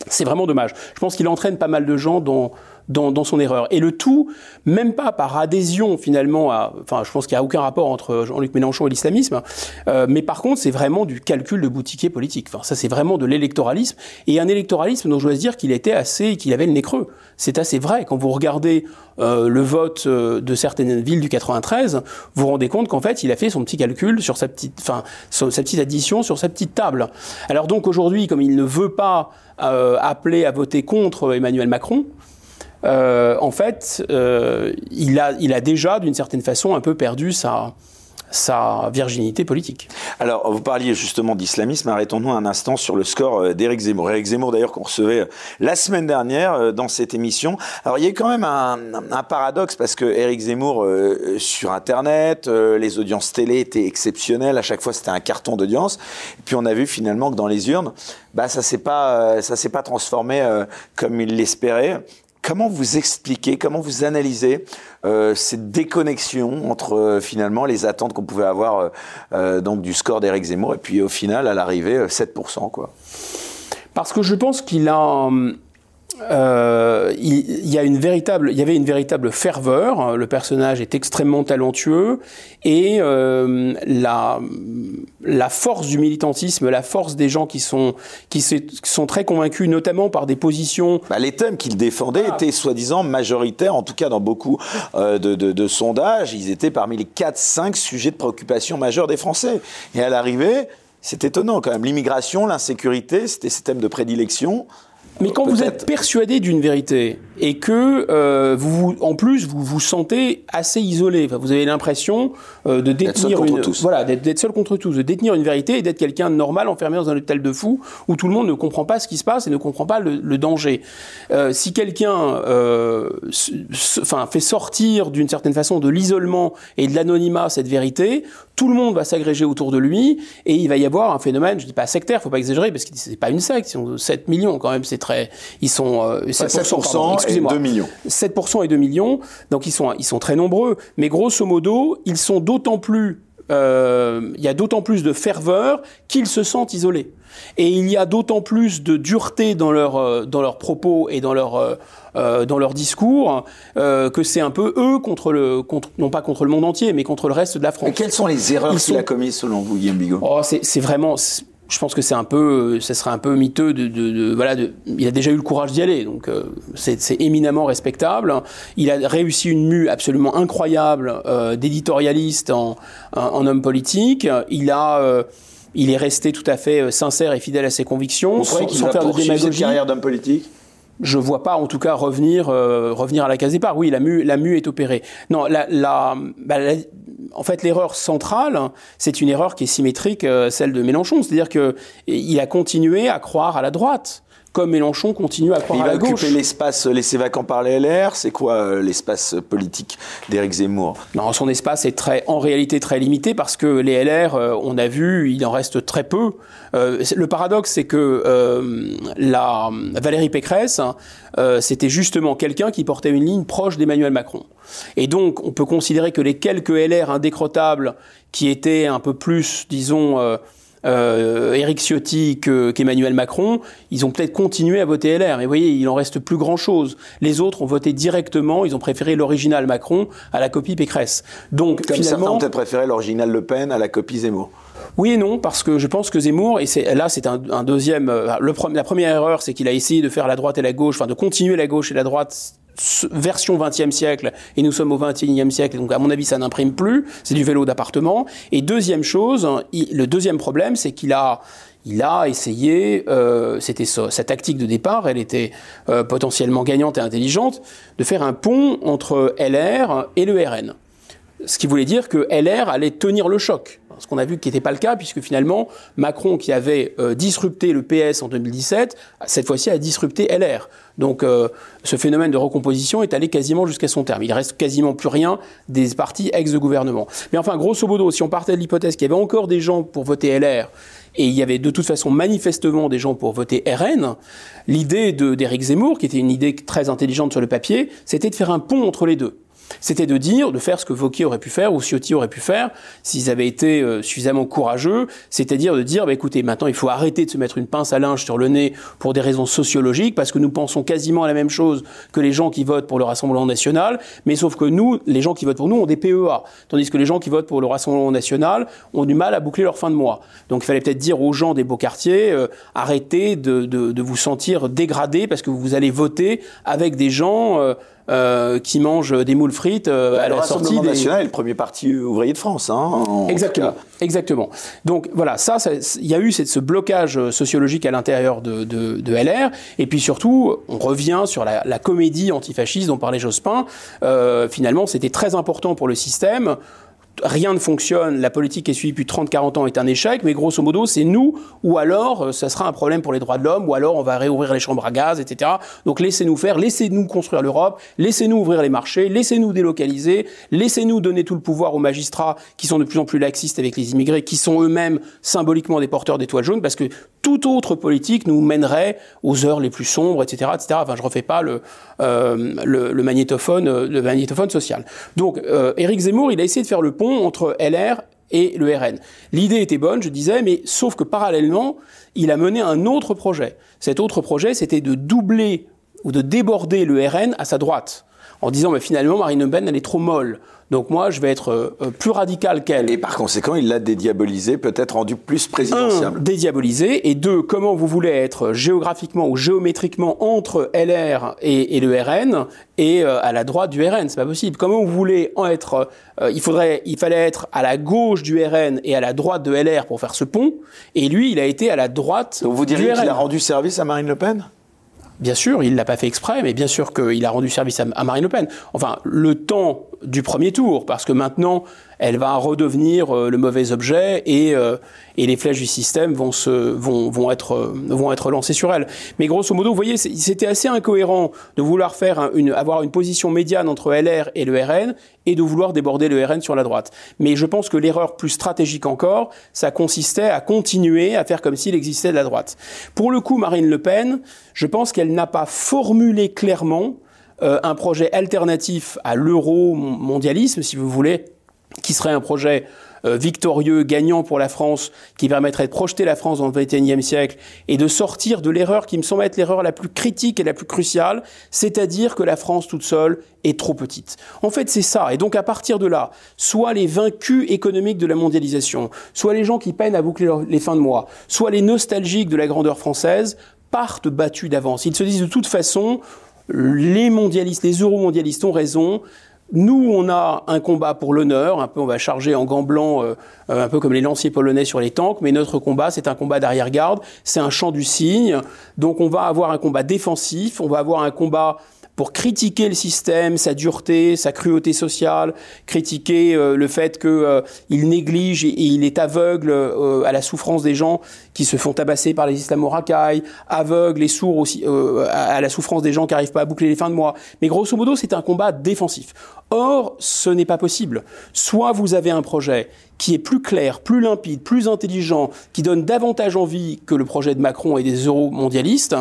c'est vraiment dommage. Je pense qu'il entraîne pas mal de gens dans, dans, son erreur. Et le tout, même pas par adhésion finalement à... Enfin, je pense qu'il n'y a aucun rapport entre Jean-Luc Mélenchon et l'islamisme, euh, mais par contre, c'est vraiment du calcul de boutiquier politique. Enfin, ça, c'est vraiment de l'électoralisme, et un électoralisme dont je dois dire qu'il était assez... qu'il avait le nez creux. C'est assez vrai. Quand vous regardez euh, le vote euh, de certaines villes du 93, vous vous rendez compte qu'en fait, il a fait son petit calcul sur sa petite... Enfin, sa petite addition sur sa petite table. Alors donc, aujourd'hui, comme il ne veut pas appeler à voter contre Emmanuel Macron, euh, en fait, euh, il, a, déjà, d'une certaine façon, un peu perdu sa, virginité politique. Alors, vous parliez justement d'islamisme. Arrêtons-nous un instant sur le score euh, d'Éric Zemmour. Éric Zemmour, d'ailleurs, qu'on recevait la semaine dernière dans cette émission. Alors, il y a quand même un, paradoxe parce que Éric Zemmour, sur Internet, les audiences télé étaient exceptionnelles. À chaque fois, c'était un carton d'audience. Puis, on a vu finalement que dans les urnes, bah, ça s'est s'est pas transformé comme il l'espérait. Comment vous expliquez, comment vous analysez euh, cette déconnexion entre euh, finalement les attentes qu'on pouvait avoir euh, donc du score d'Éric Zemmour et puis au final à l'arrivée 7% quoi? Parce que je pense qu'il a hum, euh, il, y a une véritable, il y avait une véritable ferveur. Le personnage est extrêmement talentueux et euh, la, la force du militantisme, la force des gens qui sont qui sont très convaincus, notamment par des positions. Bah, les thèmes qu'il défendait étaient soi-disant majoritaires, en tout cas dans beaucoup euh, de, de, de, sondages, ils étaient parmi les 4-5 sujets de préoccupation majeurs des Français. Et à l'arrivée, c'est étonnant quand même. L'immigration, l'insécurité, c'était ces thèmes de prédilection. Mais quand vous êtes persuadé d'une vérité et que euh, vous, en plus, vous vous sentez assez isolé, enfin, vous avez l'impression euh, de détenir une, voilà, d'être seul contre tous, de détenir une vérité et d'être quelqu'un de normal enfermé dans un hôtel de fou où tout le monde ne comprend pas ce qui se passe et ne comprend pas le, le danger. Euh, si quelqu'un, euh, enfin, fait sortir d'une certaine façon de l'isolement et de l'anonymat cette vérité, tout le monde va s'agréger autour de lui et il va y avoir un phénomène, je dis pas sectaire, faut pas exagérer parce que c'est pas une secte, ils sont 7 millions quand même, c'est très, ils sont euh, 7%, et 2 millions. 7% et 2 millions, donc ils sont ils sont très nombreux, mais grosso modo, ils sont d'autant plus euh, il y a d'autant plus de ferveur qu'ils se sentent isolés. Et il y a d'autant plus de dureté dans leurs euh, dans leurs propos et dans leur euh, dans leur discours que c'est un peu eux contre le contre non pas contre le monde entier mais contre le reste de la France. Et quelles sont les erreurs qu'il a commises selon vous, Guillaume Bigot? Oh, C'est vraiment je pense que c'est un peu, ce serait un peu miteux de, de, de voilà. De, il a déjà eu le courage d'y aller, donc euh, c'est éminemment respectable. Il a réussi une mue absolument incroyable euh, d'éditorialiste en, en, en, homme politique. Il a euh, il est resté tout à fait sincère et fidèle à ses convictions, Vous sans, sans faire de démagogie. carrière d'homme politique? Je vois pas, en tout cas, revenir, euh, revenir à la case départ. Oui, la mue, la mue est opérée. Non, la, la, bah, la en fait, l'erreur centrale, c'est une erreur qui est symétrique, euh, celle de Mélenchon. C'est-à-dire que il a continué à croire à la droite comme Mélenchon continue à croire il à la gauche. Il va occuper l'espace laissé vacant par les LR. C'est quoi euh, l'espace politique d'Éric Zemmour? Non, son espace est très, en réalité très limité parce que les LR, euh, on a vu, il en reste très peu. Euh, le paradoxe, c'est que euh, la Valérie Pécresse, euh, c'était justement quelqu'un qui portait une ligne proche d'Emmanuel Macron. Et donc, on peut considérer que les quelques LR indécrottables qui étaient un peu plus, disons, euh, Éric Ciotti qu'Emmanuel Macron, ils ont peut-être continué à voter LR. Mais vous voyez, il en reste plus grand-chose. Les autres ont voté directement, ils ont préféré l'original Macron à la copie Pécresse. Donc Comme finalement, certains ont peut-être préféré l'original Le Pen à la copie Zemmour. Oui et non, parce que je pense que Zemmour, et c'est, là c'est un, un, deuxième, euh, le, la première erreur, c'est qu'il a essayé de faire la droite et la gauche, enfin de continuer la gauche et la droite version 20e siècle et nous sommes au 21e siècle donc à mon avis ça n'imprime plus c'est du vélo d'appartement et deuxième chose le deuxième problème c'est qu'il a il a essayé, euh, c'était sa tactique de départ, elle était euh, potentiellement gagnante et intelligente, de faire un pont entre LR et le RN. Ce qui voulait dire que LR allait tenir le choc ce qu'on a vu qui n'était pas le cas, puisque finalement, Macron, qui avait euh, disrupté le PS en 2017, cette fois-ci a disrupté LR. Donc euh, ce phénomène de recomposition est allé quasiment jusqu'à son terme. Il reste quasiment plus rien des partis ex de gouvernement. Mais enfin, grosso modo, si on partait de l'hypothèse qu'il y avait encore des gens pour voter LR, et il y avait de toute façon manifestement des gens pour voter RN, l'idée d'Éric Zemmour, qui était une idée très intelligente sur le papier, c'était de faire un pont entre les deux. C'était de dire, de faire ce que Vauquier aurait pu faire ou Ciotti aurait pu faire s'ils avaient été euh, suffisamment courageux, c'est-à-dire de dire, bah, écoutez, maintenant il faut arrêter de se mettre une pince à linge sur le nez pour des raisons sociologiques, parce que nous pensons quasiment à la même chose que les gens qui votent pour le Rassemblement national, mais sauf que nous, les gens qui votent pour nous ont des PEA, tandis que les gens qui votent pour le Rassemblement national ont du mal à boucler leur fin de mois. Donc il fallait peut-être dire aux gens des beaux quartiers, euh, arrêtez de, de, de, vous sentir dégradés parce que vous allez voter avec des gens... Euh, euh, qui mangent des moules frites euh, bah, à la sortie des... national est le premier parti ouvrier de France. Hein, exactement, exactement. Donc voilà, ça, il y a eu ce blocage sociologique à l'intérieur de, de, de, LR, et puis surtout, on revient sur la, la comédie antifasciste dont parlait Jospin. Euh, finalement, c'était très important pour le système rien ne fonctionne, la politique qui est suivie depuis 30-40 ans est un échec, mais grosso modo, c'est nous, ou alors euh, ça sera un problème pour les droits de l'homme, ou alors on va réouvrir les chambres à gaz, etc. Donc laissez-nous faire, laissez-nous construire l'Europe, laissez-nous ouvrir les marchés, laissez-nous délocaliser, laissez-nous donner tout le pouvoir aux magistrats qui sont de plus en plus laxistes avec les immigrés, qui sont eux-mêmes symboliquement des porteurs d'étoiles jaunes, parce que toute autre politique nous mènerait aux heures les plus sombres, etc., etc. Enfin, je refais pas le, euh, euh, le magnétophone social. Donc, euh, Éric Zemmour, il a essayé de faire le pont entre LR et le RN. L'idée était bonne, je disais, mais sauf que parallèlement, il a mené un autre projet. Cet autre projet, c'était de doubler ou de déborder le RN à sa droite, en disant, mais finalement, Marine Le Pen, elle est trop molle. Donc moi, je vais être euh, plus radical qu'elle. Et par conséquent, il l'a dédiabolisé, peut-être rendu plus présidentiable. Un, dédiabolisé, et deux, comment vous voulez être géographiquement ou géométriquement entre LR et, et le RN et euh, à la droite du RN, c'est pas possible. Comment vous voulez en être euh, Il faudrait, il fallait être à la gauche du RN et à la droite de LR pour faire ce pont, et lui, il a été à la droite. Donc vous diriez qu'il a rendu service à Marine Le Pen? Bien sûr, il l'a pas fait exprès, mais bien sûr qu'il a rendu service à, Marine Le Pen. Enfin, le temps du premier tour, parce que maintenant, elle va redevenir euh, le mauvais objet et, euh, et les flèches du système vont, se, vont, vont, être, euh, vont être lancées sur elle. Mais grosso modo, vous voyez, c'était assez incohérent de vouloir faire une, avoir une position médiane entre LR et le RN et de vouloir déborder le RN sur la droite. Mais je pense que l'erreur plus stratégique encore, ça consistait à continuer à faire comme s'il existait de la droite. Pour le coup, Marine Le Pen, je pense qu'elle n'a pas formulé clairement euh, un projet alternatif à l'euro-mondialisme, si vous voulez, qui serait un projet euh, victorieux, gagnant pour la France, qui permettrait de projeter la France dans le XXIe siècle et de sortir de l'erreur qui me semble être l'erreur la plus critique et la plus cruciale, c'est-à-dire que la France toute seule est trop petite. En fait, c'est ça. Et donc, à partir de là, soit les vaincus économiques de la mondialisation, soit les gens qui peinent à boucler les fins de mois, soit les nostalgiques de la grandeur française, partent battus d'avance. Ils se disent de toute façon, les mondialistes, les euromondialistes ont raison. Nous, on a un combat pour l'honneur, un peu, on va charger en gants blancs, euh, euh, un peu comme les lanciers polonais sur les tanks, mais notre combat, c'est un combat d'arrière-garde, c'est un champ du cygne, donc on va avoir un combat défensif, on va avoir un combat pour critiquer le système, sa dureté, sa cruauté sociale, critiquer euh, le fait qu'il néglige et, il est aveugle à la souffrance des gens qui se font tabasser par les islamo-racailles, aveugle et sourd aussi à la souffrance des gens qui n'arrivent pas à boucler les fins de mois. Mais grosso modo, c'est un combat défensif. Or, ce n'est pas possible. Soit vous avez un projet qui est plus clair, plus limpide, plus intelligent, qui donne davantage envie que le projet de Macron et des euro-mondialistes,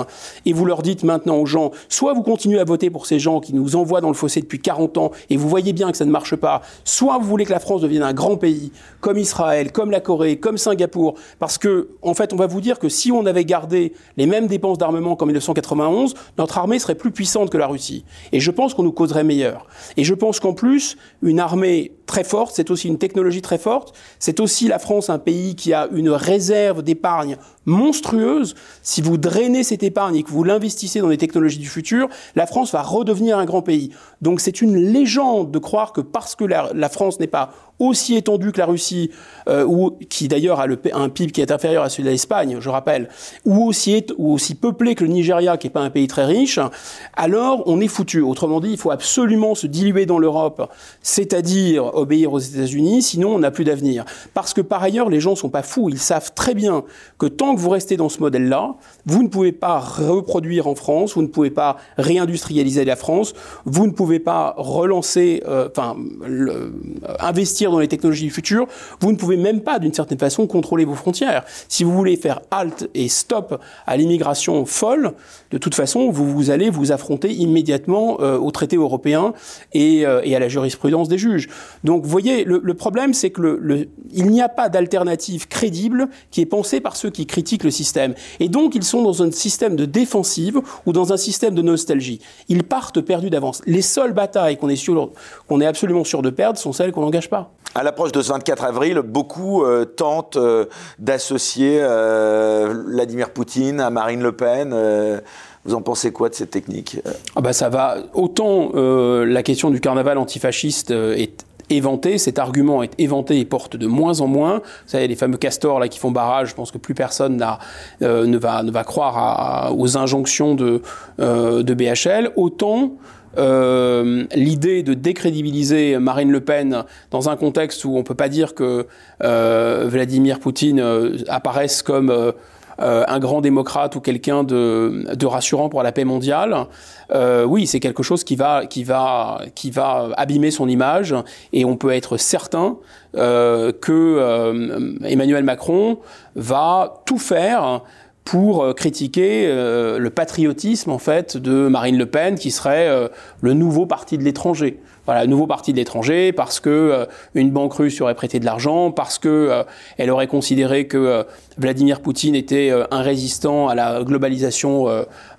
et vous leur dites maintenant aux gens, soit vous continuez à voter pour ces gens qui nous envoient dans le fossé depuis 40 ans, et vous voyez bien que ça ne marche pas, soit vous voulez que la France devienne un grand pays, comme Israël, comme la Corée, comme Singapour, parce que, en fait, on va vous dire que si on avait gardé les mêmes dépenses d'armement qu'en 1991, notre armée serait plus puissante que la Russie. Et je pense qu'on nous causerait meilleur. Et je pense qu'en plus, une armée très forte, c'est aussi une technologie très forte, c'est aussi la France un pays qui a une réserve d'épargne monstrueuse. Si vous drainez cette épargne et que vous l'investissez dans les technologies du futur, la France va redevenir un grand pays. Donc c'est une légende de croire que parce que la, France n'est pas aussi étendue que la Russie, euh, ou qui d'ailleurs a un PIB qui est inférieur à celui de l'Espagne, je rappelle, ou aussi, ou aussi peuplé que le Nigeria, qui n'est pas un pays très riche, alors on est foutu. Autrement dit, il faut absolument se diluer dans l'Europe, c'est-à-dire obéir aux États-Unis, sinon on n'a plus d'avenir. Parce que par ailleurs, les gens sont pas fous, ils savent très bien que tant que vous restez dans ce modèle-là, vous ne pouvez pas reproduire en France, vous ne pouvez pas réindustrialiser la France, vous ne pouvez pas relancer, euh, enfin, investir dans les technologies du futur, vous ne pouvez même pas, d'une certaine façon, contrôler vos frontières. Si vous voulez faire halt et stop à l'immigration folle, de toute façon, vous, vous allez vous affronter immédiatement euh, au traité euh, et, à la jurisprudence des juges. Donc, vous voyez, le, le problème, c'est que le, le, il n'y a pas d'alternative crédible qui est pensée par ceux qui critiquent le système. Et donc, ils sont dans un système de défensive ou dans un système de nostalgie. Ils partent perdus d'avance. Les seules batailles qu'on est, sûr, qu'on est absolument sûr de perdre sont celles qu'on n'engage pas. À l'approche de ce 24 avril, beaucoup euh, tentent euh, d'associer euh, Vladimir Poutine à Marine Le Pen. Vous en pensez quoi de cette technique? Ah bah ça va. Autant la question du carnaval antifasciste est éventé, cet argument est éventé et porte de moins en moins. Vous savez, les fameux castors là qui font barrage, je pense que plus personne euh, ne, va, ne va croire aux injonctions de, euh, de BHL. Autant euh, l'idée de décrédibiliser Marine Le Pen dans un contexte où on peut pas dire que Vladimir Poutine apparaisse comme euh, un grand démocrate ou quelqu'un de, de, rassurant pour la paix mondiale, euh, oui, c'est quelque chose qui va, qui, va, qui va abîmer son image et on peut être certain euh, que euh, Emmanuel Macron va tout faire pour critiquer le patriotisme en fait de Marine Le Pen qui serait le nouveau parti de l'étranger voilà, nouveau parti de l'étranger, parce que euh, une banque russe aurait prêté de l'argent, parce que euh, elle aurait considéré que euh, Vladimir Poutine était un résistant à la globalisation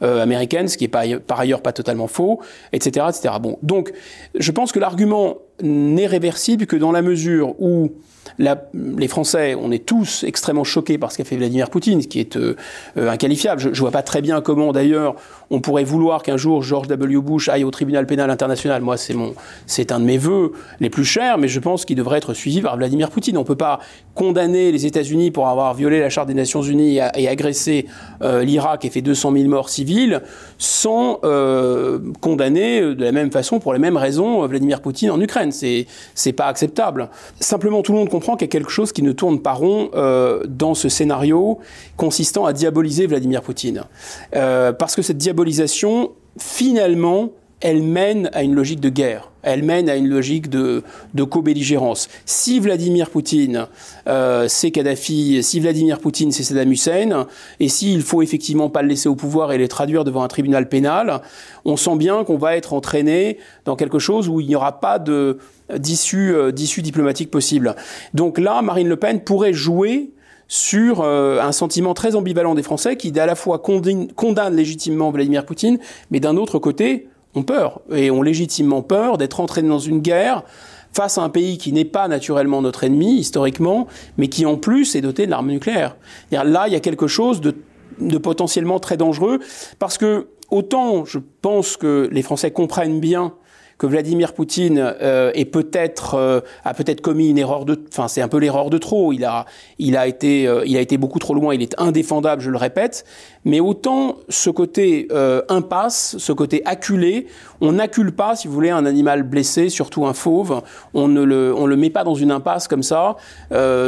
américaine, ce qui est par ailleurs pas totalement faux, etc., etc. Bon, donc je pense que l'argument n'est réversible que dans la mesure où les Français, on est tous extrêmement choqués par ce qu'a fait Vladimir Poutine, ce qui est euh, euh, inqualifiable. Je ne vois pas très bien comment, d'ailleurs, on pourrait vouloir qu'un jour George W. Bush aille au tribunal pénal international. Moi, c'est mon, c'est un de mes voeux les plus chers, mais je pense qu'il devrait être suivi par Vladimir Poutine. On ne peut pas condamner les États-Unis pour avoir violé la Charte des Nations Unies et agressé l'Irak ait fait 200 000 morts civils sans condamner de la même façon, pour les mêmes raisons, Vladimir Poutine en Ukraine. C'est c'est pas acceptable. Simplement, tout le monde comprend qu'il y a quelque chose qui ne tourne pas rond dans ce scénario consistant à diaboliser Vladimir Poutine, parce que cette diabolisation finalement elle mène à une logique de guerre, elle mène à une logique de, co-belligérance. Si Vladimir Poutine euh, c'est Kadhafi, si Vladimir Poutine c'est Saddam Hussein, et s'il faut effectivement pas le laisser au pouvoir et les traduire devant un tribunal pénal, on sent bien qu'on va être entraîné dans quelque chose où il n'y aura pas euh, d'issue diplomatique possible. Donc là, Marine Le Pen pourrait jouer sur euh, un sentiment très ambivalent des Français qui à la fois condamnent légitimement Vladimir Poutine, mais d'un autre côté ont peur et ont légitimement peur d'être entraînés dans une guerre face à un pays qui n'est pas naturellement notre ennemi historiquement, mais qui en plus est doté de l'arme nucléaire. Là, il y a quelque chose de, de potentiellement très dangereux parce que autant je pense que les Français comprennent bien que Vladimir Poutine euh, est peut-être euh, a peut-être commis une erreur de, enfin c'est un peu l'erreur de trop. Il a il a été euh, il a été beaucoup trop loin. Il est indéfendable, je le répète. Mais autant ce côté impasse, ce côté acculé, on n'accule pas, si vous voulez, un animal blessé, surtout un fauve. On ne le on le met pas dans une impasse comme ça,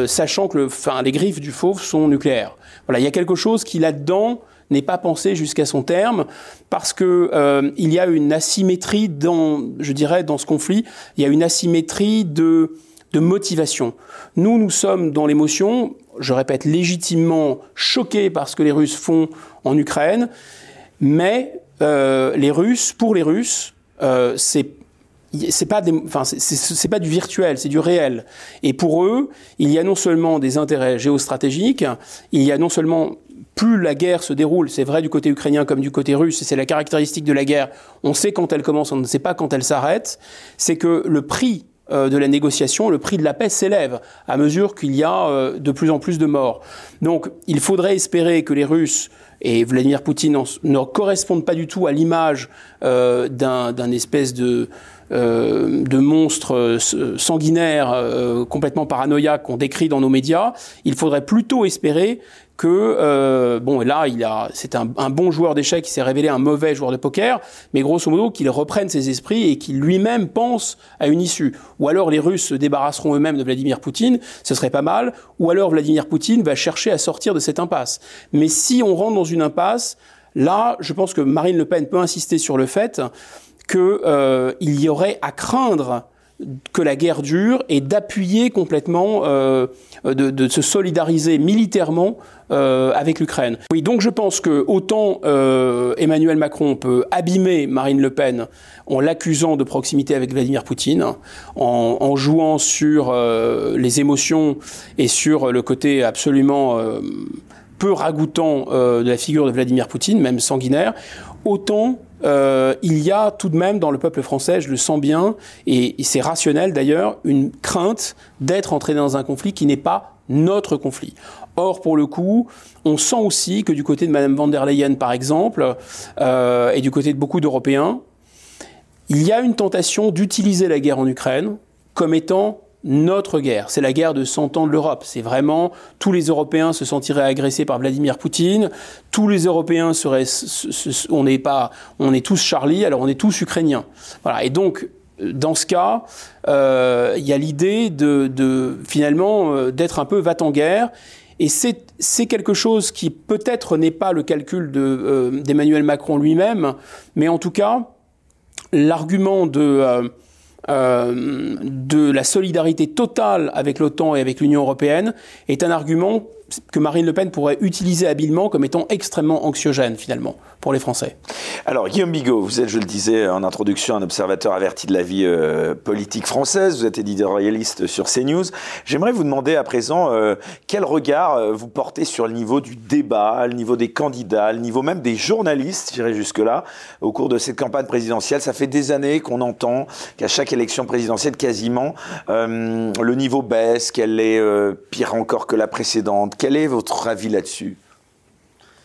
sachant que le, enfin les griffes du fauve sont nucléaires. Voilà, il y a quelque chose qui là-dedans n'est pas pensé jusqu'à son terme parce que euh, il y a une asymétrie dans, je dirais, dans ce conflit. Il y a une asymétrie de de motivation. Nous, nous sommes dans l'émotion, je répète, légitimement choqués par ce que les Russes font en Ukraine, mais euh, les Russes, pour les Russes, euh, c'est c'est pas c'est pas du virtuel, c'est du réel. Et pour eux, il y a non seulement des intérêts géostratégiques, il y a non seulement plus la guerre se déroule, c'est vrai du côté ukrainien comme du côté russe, et c'est la caractéristique de la guerre, on sait quand elle commence, on ne sait pas quand elle s'arrête, c'est que le prix euh, de la négociation, le prix de la paix s'élève à mesure qu'il y a euh, de plus en plus de morts. Donc il faudrait espérer que les Russes et Vladimir Poutine ne correspondent pas du tout à l'image euh, d'un espèce de sanguinaires, euh, complètement paranoïaques qu'on décrit dans nos médias. Il faudrait plutôt espérer que bon là il a c'est un, bon joueur d'échecs qui s'est révélé un mauvais joueur de poker mais grosso modo qu'il reprenne ses esprits et qu'il lui-même pense à une issue. Ou alors les Russes se débarrasseront eux-mêmes de Vladimir Poutine ce serait pas mal. Ou alors Vladimir Poutine va chercher à sortir de cette impasse. Mais si on rentre dans une impasse là je pense que Marine Le Pen peut insister sur le fait qu'il euh, y aurait à craindre que la guerre dure et d'appuyer complètement, euh, de, se solidariser militairement euh, avec l'Ukraine. Oui, donc je pense que autant Emmanuel Macron peut abîmer Marine Le Pen en l'accusant de proximité avec Vladimir Poutine, en, jouant sur les émotions et sur le côté absolument peu ragoûtant de la figure de Vladimir Poutine, même sanguinaire, autant euh, il y a tout de même dans le peuple français, je le sens bien, et, c'est rationnel d'ailleurs, une crainte d'être entré dans un conflit qui n'est pas notre conflit. Or, pour le coup, on sent aussi que du côté de Mme van der Leyen, par exemple, euh, et du côté de beaucoup d'Européens, il y a une tentation d'utiliser la guerre en Ukraine comme étant notre guerre. C'est la guerre de 100 ans de l'Europe. C'est vraiment tous les Européens se sentiraient agressés par Vladimir Poutine. Tous les Européens seraient, on n'est pas, on est tous Charlie, alors on est tous Ukrainiens. Voilà. Et donc, dans ce cas, euh, il y a l'idée de, finalement euh, d'être un peu va-t-en-guerre. Et c'est quelque chose qui peut-être n'est pas le calcul euh, d'Emmanuel Macron lui-même, mais en tout cas, l'argument de euh, de la solidarité totale avec l'OTAN et avec l'Union européenne est un argument que Marine Le Pen pourrait utiliser habilement comme étant extrêmement anxiogène finalement pour les Français. Alors Guillaume Bigot, vous êtes, je le disais en introduction, un observateur averti de la vie euh, politique française, vous êtes éditorialiste sur CNews. J'aimerais vous demander à présent euh, quel regard euh, vous portez sur le niveau du débat, le niveau des candidats, le niveau même des journalistes, j'irai jusque-là, au cours de cette campagne présidentielle. Ça fait des années qu'on entend qu'à chaque élection présidentielle, quasiment, le niveau baisse, qu'elle est pire encore que la précédente quel est votre avis là-dessus?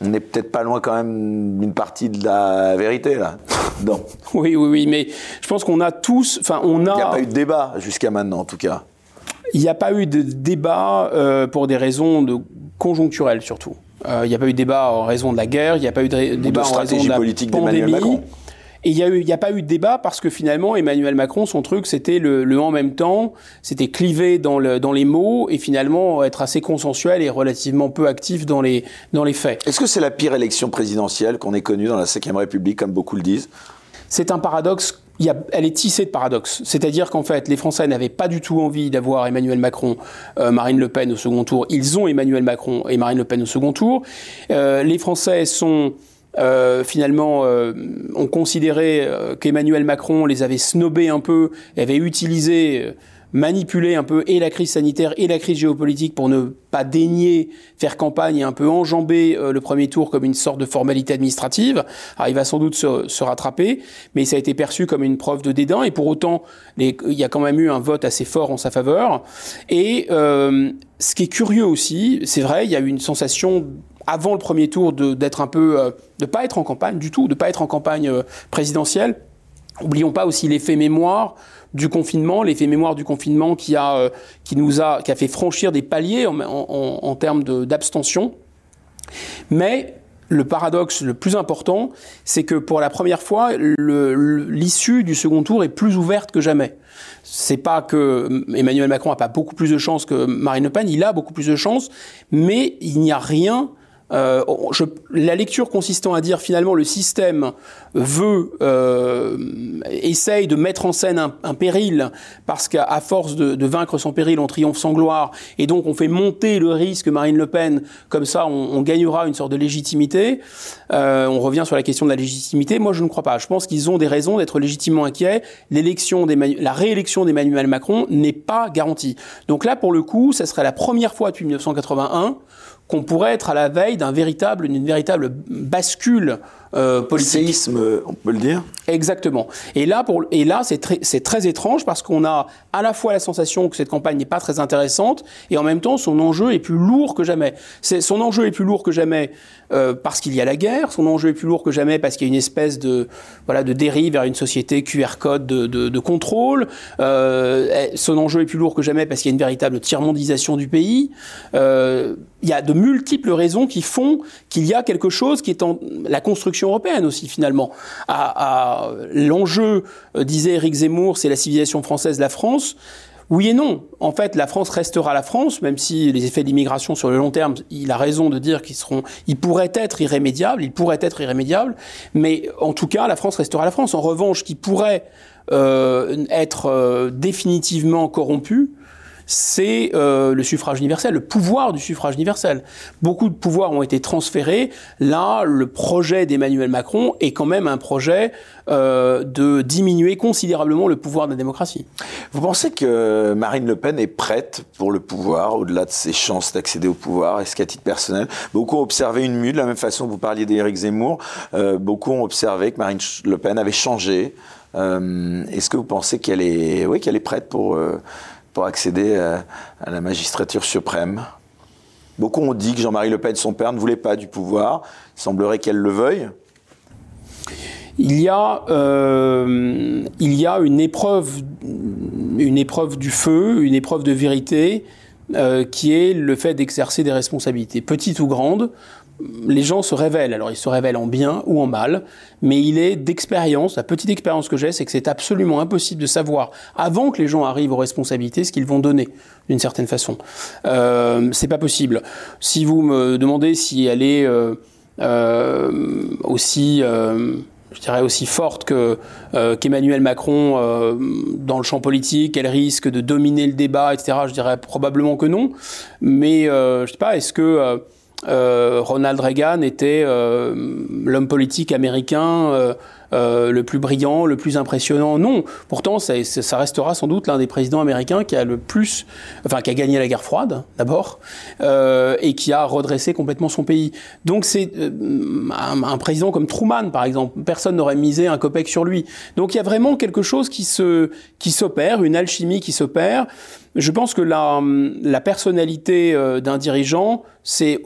On n'est peut-être pas loin quand même d'une partie de la vérité là. Non. oui, oui, oui, mais je pense qu'on a tous, enfin, on a. Il n'y a pas eu de débat jusqu'à maintenant, en tout cas. Il n'y a pas eu de débat euh, pour des raisons de conjoncturelles surtout. Il n'y a pas eu de débat en raison de la guerre, il n'y a pas eu de débat en raison de la politique pandémie. Macron. Et il n'y a, a, pas eu de débat parce que finalement, Emmanuel Macron, son truc, c'était le, le, en même temps, c'était cliver dans, le, dans les mots et finalement être assez consensuel et relativement peu actif dans les, dans les faits. Est-ce que c'est la pire élection présidentielle qu'on ait connue dans la Ve République, comme beaucoup le disent? C'est un paradoxe il y a, elle est tissée de paradoxes. C'est-à-dire qu'en fait, les Français n'avaient pas du tout envie d'avoir Emmanuel Macron, euh, Marine Le Pen au second tour. Ils ont Emmanuel Macron et Marine Le Pen au second tour. Euh, les Français sont euh, finalement, euh, on considérait euh, qu'Emmanuel Macron les avait snobés un peu, avait utilisé, euh, manipulé un peu et la crise sanitaire et la crise géopolitique pour ne pas daigner faire campagne et un peu enjamber le premier tour comme une sorte de formalité administrative. Alors, il va sans doute se, rattraper, mais ça a été perçu comme une preuve de dédain et pour autant, il y a quand même eu un vote assez fort en sa faveur. Et ce qui est curieux aussi, c'est vrai, il y a eu une sensation avant le premier tour d'être un peu, euh, de pas être en campagne du tout, de pas être en campagne euh, présidentielle. Oublions pas aussi l'effet mémoire du confinement, l'effet mémoire du confinement qui a, euh, qui nous a, qui a fait franchir des paliers en, en, en termes d'abstention. Mais le paradoxe le plus important, c'est que pour la première fois, l'issue du second tour est plus ouverte que jamais. C'est pas que Emmanuel Macron a pas beaucoup plus de chances que Marine Le Pen, il a beaucoup plus de chances, mais il n'y a rien euh, la lecture consistant à dire finalement le système veut euh, essaye de mettre en scène un, péril parce qu'à force de, vaincre son péril on triomphe sans gloire. Et donc on fait monter le risque Marine Le Pen. Comme ça on, on gagnera une sorte de légitimité. Euh, on revient sur la question de la légitimité. Moi je ne crois pas. Je pense qu'ils ont des raisons d'être légitimement inquiets. L'élection la réélection d'Emmanuel Macron n'est pas garantie. Donc là pour le coup ça serait la première fois depuis 1981 qu'on pourrait être à la veille d'un véritable, d'une véritable bascule euh, politique. Séisme, on peut le dire. Exactement. Et là, pour, et là, c'est très, c'est très étrange parce qu'on a à la fois la sensation que cette campagne n'est pas très intéressante et en même temps son enjeu est plus lourd que jamais. C'est, son enjeu est plus lourd que jamais euh, parce qu'il y a la guerre. Son enjeu est plus lourd que jamais parce qu'il y a une espèce de voilà de dérive vers une société QR code de, de, de contrôle. Euh, son enjeu est plus lourd que jamais parce qu'il y a une véritable tiers-mondisation du pays. Euh, il y a de multiples raisons qui font qu'il y a quelque chose qui est en la construction européenne aussi finalement. À, à l'enjeu, euh, disait Éric Zemmour, c'est la civilisation française, la France. Oui et non. En fait, la France restera la France, même si les effets de l'immigration sur le long terme, il a raison de dire qu'ils seront, ils pourraient être irrémédiables, ils pourraient être irrémédiables, mais en tout cas, la France restera la France. En revanche, qui pourrait euh, être euh, définitivement corrompu, c'est euh, le suffrage universel, le pouvoir du suffrage universel. Beaucoup de pouvoirs ont été transférés. Là, le projet d'Emmanuel Macron est quand même un projet euh, de diminuer considérablement le pouvoir de la démocratie. Vous pensez que Marine Le Pen est prête pour le pouvoir, au-delà de ses chances d'accéder au pouvoir? Est-ce qu'à titre personnel, beaucoup ont observé une mue, de la même façon que vous parliez d'Éric Zemmour, euh, beaucoup ont observé que Marine Le Pen avait changé. Est-ce que vous pensez qu'elle est, oui, qu'elle est prête pour pour accéder à, à, la magistrature suprême. Beaucoup ont dit que Jean-Marie Le Pen, son père, ne voulait pas du pouvoir. Il semblerait qu'elle le veuille. Il y a, euh, une épreuve du feu, une épreuve de vérité, euh, qui est le fait d'exercer des responsabilités, petites ou grandes les gens se révèlent. Alors, ils se révèlent en bien ou en mal, mais il est d'expérience, la petite expérience que j'ai, c'est que c'est absolument impossible de savoir, avant que les gens arrivent aux responsabilités, ce qu'ils vont donner, d'une certaine façon. Euh, c'est pas possible. Si vous me demandez si elle est euh, euh, aussi... Je dirais aussi forte que euh, qu'Emmanuel Macron dans le champ politique, elle risque de dominer le débat, etc. Je dirais probablement que non. Mais je sais pas, est-ce que Ronald Reagan était euh, l'homme politique américain euh, euh, le plus brillant, le plus impressionnant. Non, pourtant ça, ça restera sans doute l'un des présidents américains qui a le plus, enfin qui a gagné la guerre froide d'abord euh, et qui a redressé complètement son pays. Donc c'est euh, un, un, président comme Truman par exemple, personne n'aurait misé un copec sur lui. Donc il y a vraiment quelque chose qui se qui s'opère, une alchimie qui s'opère. Je pense que la, la personnalité euh, d'un dirigeant, c'est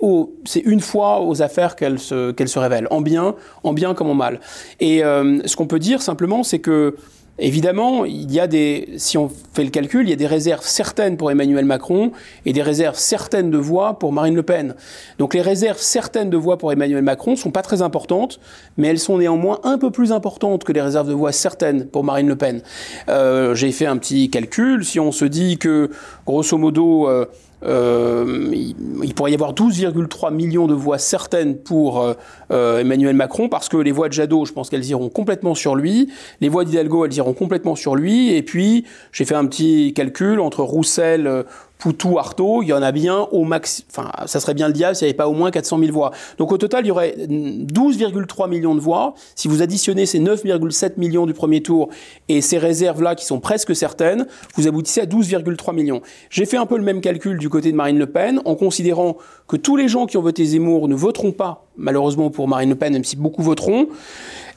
une fois aux affaires qu'elle se, se révèle, en bien, en bien comme en mal. Et euh, ce qu'on peut dire simplement, c'est que Évidemment, il y a des, si on fait le calcul, il y a des réserves certaines pour Emmanuel Macron et des réserves certaines de voix pour Marine Le Pen. Donc les réserves certaines de voix pour Emmanuel Macron sont pas très importantes, mais elles sont néanmoins un peu plus importantes que les réserves de voix certaines pour Marine Le Pen. Euh, J'ai fait un petit calcul. Si on se dit que, grosso modo, euh, euh, il, pourrait y avoir 12,3 millions de voix certaines pour euh, euh, Emmanuel Macron, parce que les voix de Jadot, je pense qu'elles iront complètement sur lui, les voix d'Hidalgo, elles iront complètement sur lui, et puis j'ai fait un petit calcul entre Roussel, Poutou, Artaud, il y en a bien au max, enfin, ça serait bien le diable s'il n'y avait pas au moins 400 000 voix. Donc au total, il y aurait 12,3 millions de voix. Si vous additionnez ces 9,7 millions du premier tour et ces réserves-là qui sont presque certaines, vous aboutissez à 12,3 millions. J'ai fait un peu le même calcul du côté de Marine Le Pen en considérant que tous les gens qui ont voté Zemmour ne voteront pas, malheureusement pour Marine Le Pen, même si beaucoup voteront.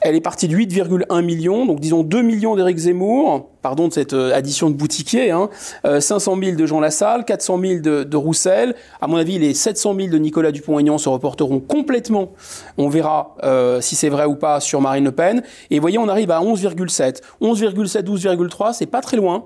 Elle est partie de 8,1 millions, donc disons 2 millions d'Éric Zemmour, pardon de cette euh, addition de boutiquier, hein, 500 000 de Jean Lassalle, 400 000 de, Roussel. À mon avis, les 700 000 de Nicolas Dupont-Aignan se reporteront complètement. On verra euh, si c'est vrai ou pas sur Marine Le Pen. Et voyez, on arrive à 11,7. 11,7, 12,3, c'est pas très loin.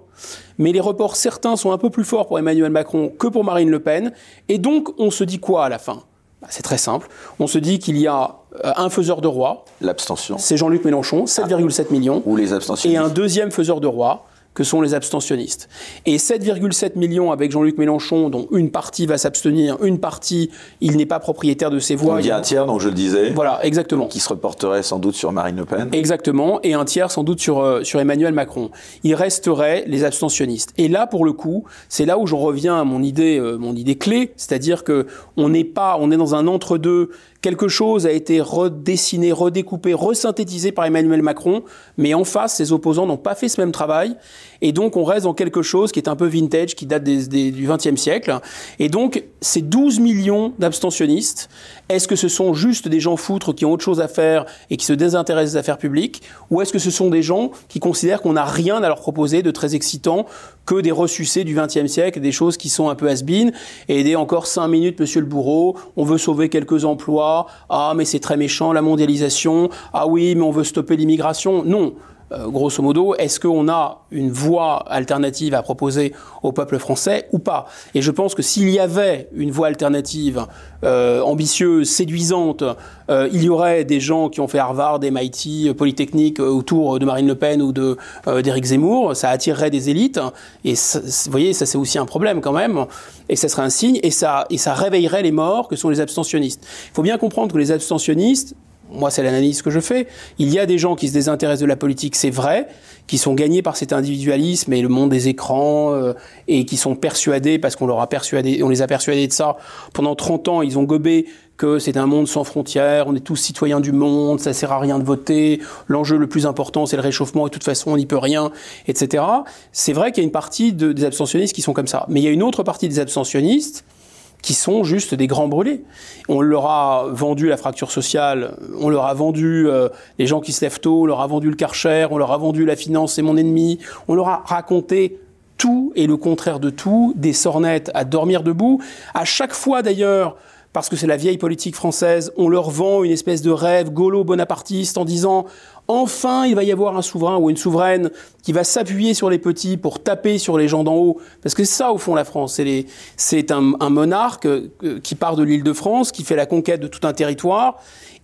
Mais les reports certains sont un peu plus forts pour Emmanuel Macron que pour Marine Le Pen. Et donc, on se dit quoi à la fin? Bah, c'est très simple. On se dit qu'il y a euh, un faiseur de roi. L'abstention. C'est Jean-Luc Mélenchon, 7,7 millions. Ou les abstentionnistes. Et un deuxième faiseur de roi, que sont les abstentionnistes. Et 7,7 millions avec Jean-Luc Mélenchon, dont une partie va s'abstenir, une partie, il n'est pas propriétaire de ses voix. On dit un tiers, donc je le disais. Voilà, exactement. Qui se reporterait sans doute sur Marine Le Pen. Exactement, et un tiers sans doute sur, euh, sur Emmanuel Macron. Il resterait les abstentionnistes. Et là, pour le coup, c'est là où j'en reviens à mon idée, euh, mon idée clé, c'est-à-dire que on n'est pas, on est dans un entre-deux quelque chose a été redessiné, redécoupé, resynthétisé par Emmanuel Macron, mais en face, ses opposants n'ont pas fait ce même travail. Et donc, on reste dans quelque chose qui est un peu vintage, qui date des, des, du XXe siècle. Et donc, ces 12 millions d'abstentionnistes, est-ce que ce sont juste des gens foutres qui ont autre chose à faire et qui se désintéressent des affaires publiques Ou est-ce que ce sont des gens qui considèrent qu'on n'a rien à leur proposer de très excitant que des ressucés du XXe siècle, des choses qui sont un peu has et aider encore cinq minutes, monsieur le bourreau, on veut sauver quelques emplois, ah mais c'est très méchant la mondialisation, ah oui mais on veut stopper l'immigration. Non, euh, grosso modo, est-ce qu'on a une voie alternative à proposer au peuple français ou pas? Et je pense que s'il y avait une voie alternative euh, ambitieuse, séduisante, euh, il y aurait des gens qui ont fait Harvard, MIT, Polytechnique autour de Marine Le Pen ou de d'Éric Zemmour. Ça attirerait des élites. Et vous voyez, ça c'est aussi un problème quand même. Et ça serait un signe. Et ça, et ça réveillerait les morts que sont les abstentionnistes. Il faut bien comprendre que les abstentionnistes, moi c'est l'analyse que je fais, il y a des gens qui se désintéressent de la politique, c'est vrai, qui sont gagnés par cet individualisme et le monde des écrans, euh, et qui sont persuadés, parce qu'on leur a persuadé, on les a persuadés de ça, pendant 30 ans, ils ont gobé que c'est un monde sans frontières, on est tous citoyens du monde, ça sert à rien de voter, l'enjeu le plus important c'est le réchauffement et de toute façon on n'y peut rien, etc. C'est vrai qu'il y a une partie de, des abstentionnistes qui sont comme ça. Mais il y a une autre partie des abstentionnistes qui sont juste des grands brûlés. On leur a vendu la fracture sociale, on leur a vendu euh, les gens qui se lèvent tôt, on leur a vendu le karcher, on leur a vendu la finance c'est mon ennemi, on leur a raconté tout et le contraire de tout, des sornettes à dormir debout. À chaque fois d'ailleurs, parce que c'est la vieille politique française, on leur vend une espèce de rêve gaulo-bonapartiste en disant enfin il va y avoir un souverain ou une souveraine qui va s'appuyer sur les petits pour taper sur les gens d'en haut. Parce que c'est ça au fond la France. C'est un, un monarque euh, qui part de l'île de France, qui fait la conquête de tout un territoire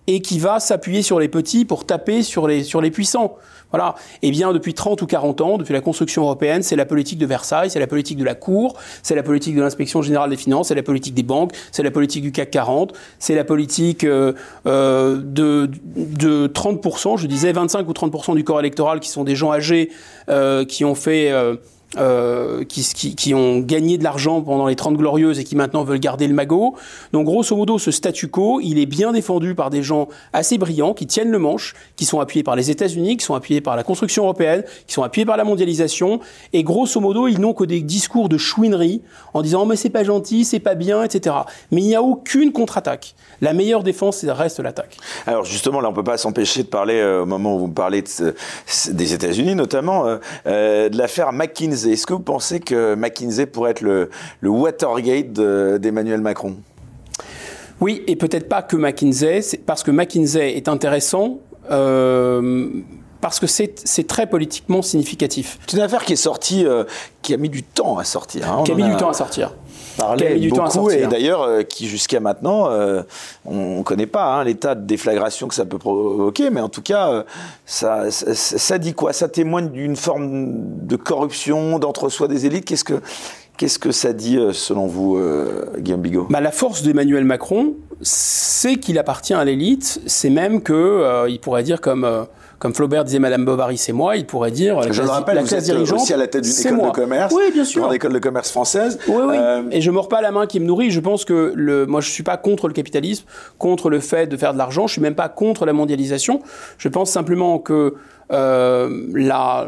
et qui va s'appuyer sur les petits pour taper sur les, sur les puissants. Voilà. Eh bien, depuis 30 ou 40 ans, depuis la construction européenne, c'est la politique de Versailles, c'est la politique de la Cour, c'est la politique de l'inspection générale des finances, c'est la politique des banques, c'est la politique du CAC 40, c'est la politique euh, euh, de, de 30%, je disais 25 ou 30% du corps électoral qui sont des gens âgés euh, qui ont fait... Euh, qui, ont gagné de l'argent pendant les 30 glorieuses et qui maintenant veulent garder le magot. Donc grosso modo, ce statu quo, il est bien défendu par des gens assez brillants qui tiennent le manche, qui sont appuyés par les États-Unis, qui sont appuyés par la construction européenne, qui sont appuyés par la mondialisation. Et grosso modo, ils n'ont que des discours de chouinerie en disant mais c'est pas gentil, c'est pas bien, etc. Mais il n'y a aucune contre-attaque. La meilleure défense, reste l'attaque. Alors justement, là, on peut pas s'empêcher de parler euh, au moment où vous parlez de, des États-Unis, notamment euh de l'affaire McKinsey est-ce que vous pensez que McKinsey pourrait être le, Watergate d'Emmanuel Macron? Oui, et peut-être pas que McKinsey, parce que McKinsey est intéressant. Euh, parce que c'est très politiquement significatif. C'est une affaire qui est sortie, euh, qui a mis du temps à sortir. Hein. Qui a mis du temps à sortir. Parlé du temps à sortir. et d'ailleurs euh, qui jusqu'à maintenant euh, on ne connaît pas hein, l'état de déflagration que ça peut provoquer, mais en tout cas ça, ça, ça dit quoi? Ça témoigne d'une forme de corruption, d'entre-soi des élites? Qu'est-ce que Qu'est-ce que ça dit, selon vous, Guillaume Bigot? Bah, La force d'Emmanuel Macron, c'est qu'il appartient à l'élite. C'est même que, euh, il pourrait dire comme comme Flaubert disait Madame Bovary, c'est moi, il pourrait dire je le rappelle, la classe dirigeante, aussi à la tête d'une école de commerce, oui, bien sûr, grande école de commerce française. Oui, oui. Et je mords pas la main qui me nourrit. Je pense que le, moi, je suis pas contre le capitalisme, contre le fait de faire de l'argent. Je suis même pas contre la mondialisation. Je pense simplement que euh, la,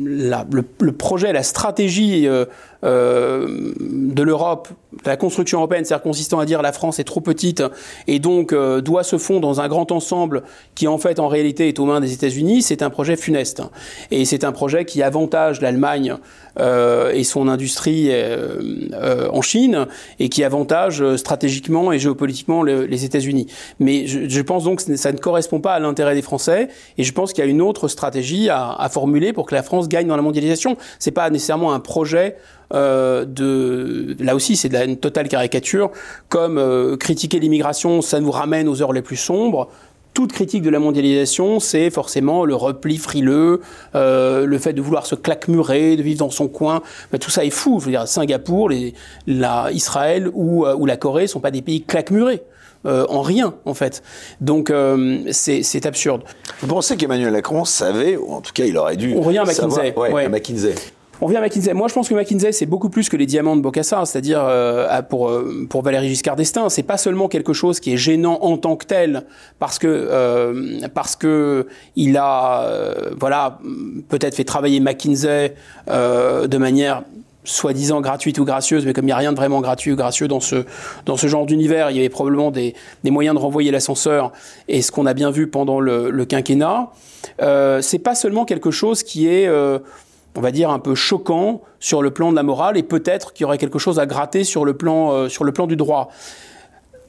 la, le, le, projet, la stratégie euh, euh, de l'Europe, la construction européenne, c'est-à-dire consistant à dire la France est trop petite et donc euh, doit se fondre dans un grand ensemble qui en fait en réalité est aux mains des États-Unis, c'est un projet funeste. Et c'est un projet qui avantage l'Allemagne euh, et son industrie euh, en Chine et qui avantage stratégiquement et géopolitiquement le, les États-Unis. Mais je, je, pense donc que ça ne correspond pas à l'intérêt des Français et je pense qu'il y a une autre stratégie à, à formuler pour que la France gagne dans la mondialisation. C'est pas nécessairement un projet euh, de là aussi c'est une totale caricature comme euh, critiquer l'immigration ça nous ramène aux heures les plus sombres toute critique de la mondialisation, c'est forcément le repli frileux, euh, le fait de vouloir se claquemurer, de vivre dans son coin. Mais tout ça est fou. Je veux dire, Singapour, les, la, Israël ou, euh, ou la Corée sont pas des pays claquemurés. Euh, en rien, en fait. Donc, euh, c'est absurde. Vous pensez qu'Emmanuel Macron savait, ou en tout cas, il aurait dû. On revient à McKinsey. Savoir, ouais, ouais. À McKinsey. On vient à McKinsey. Moi, je pense que McKinsey, c'est beaucoup plus que les diamants de Bocassa, c'est-à-dire euh, pour euh, pour Valéry Giscard d'Estaing, c'est pas seulement quelque chose qui est gênant en tant que tel, parce que euh, parce que il a euh, voilà peut-être fait travailler McKinsey euh, de manière soi-disant gratuite ou gracieuse, mais comme il n'y a rien de vraiment gratuit ou gracieux dans ce, dans ce genre d'univers, il y avait probablement des, des moyens de renvoyer l'ascenseur, et ce qu'on a bien vu pendant le, le quinquennat, euh, c'est pas seulement quelque chose qui est euh, on va dire, un peu choquant sur le plan de la morale et peut-être qu'il y aurait quelque chose à gratter sur le plan, euh, sur le plan du droit.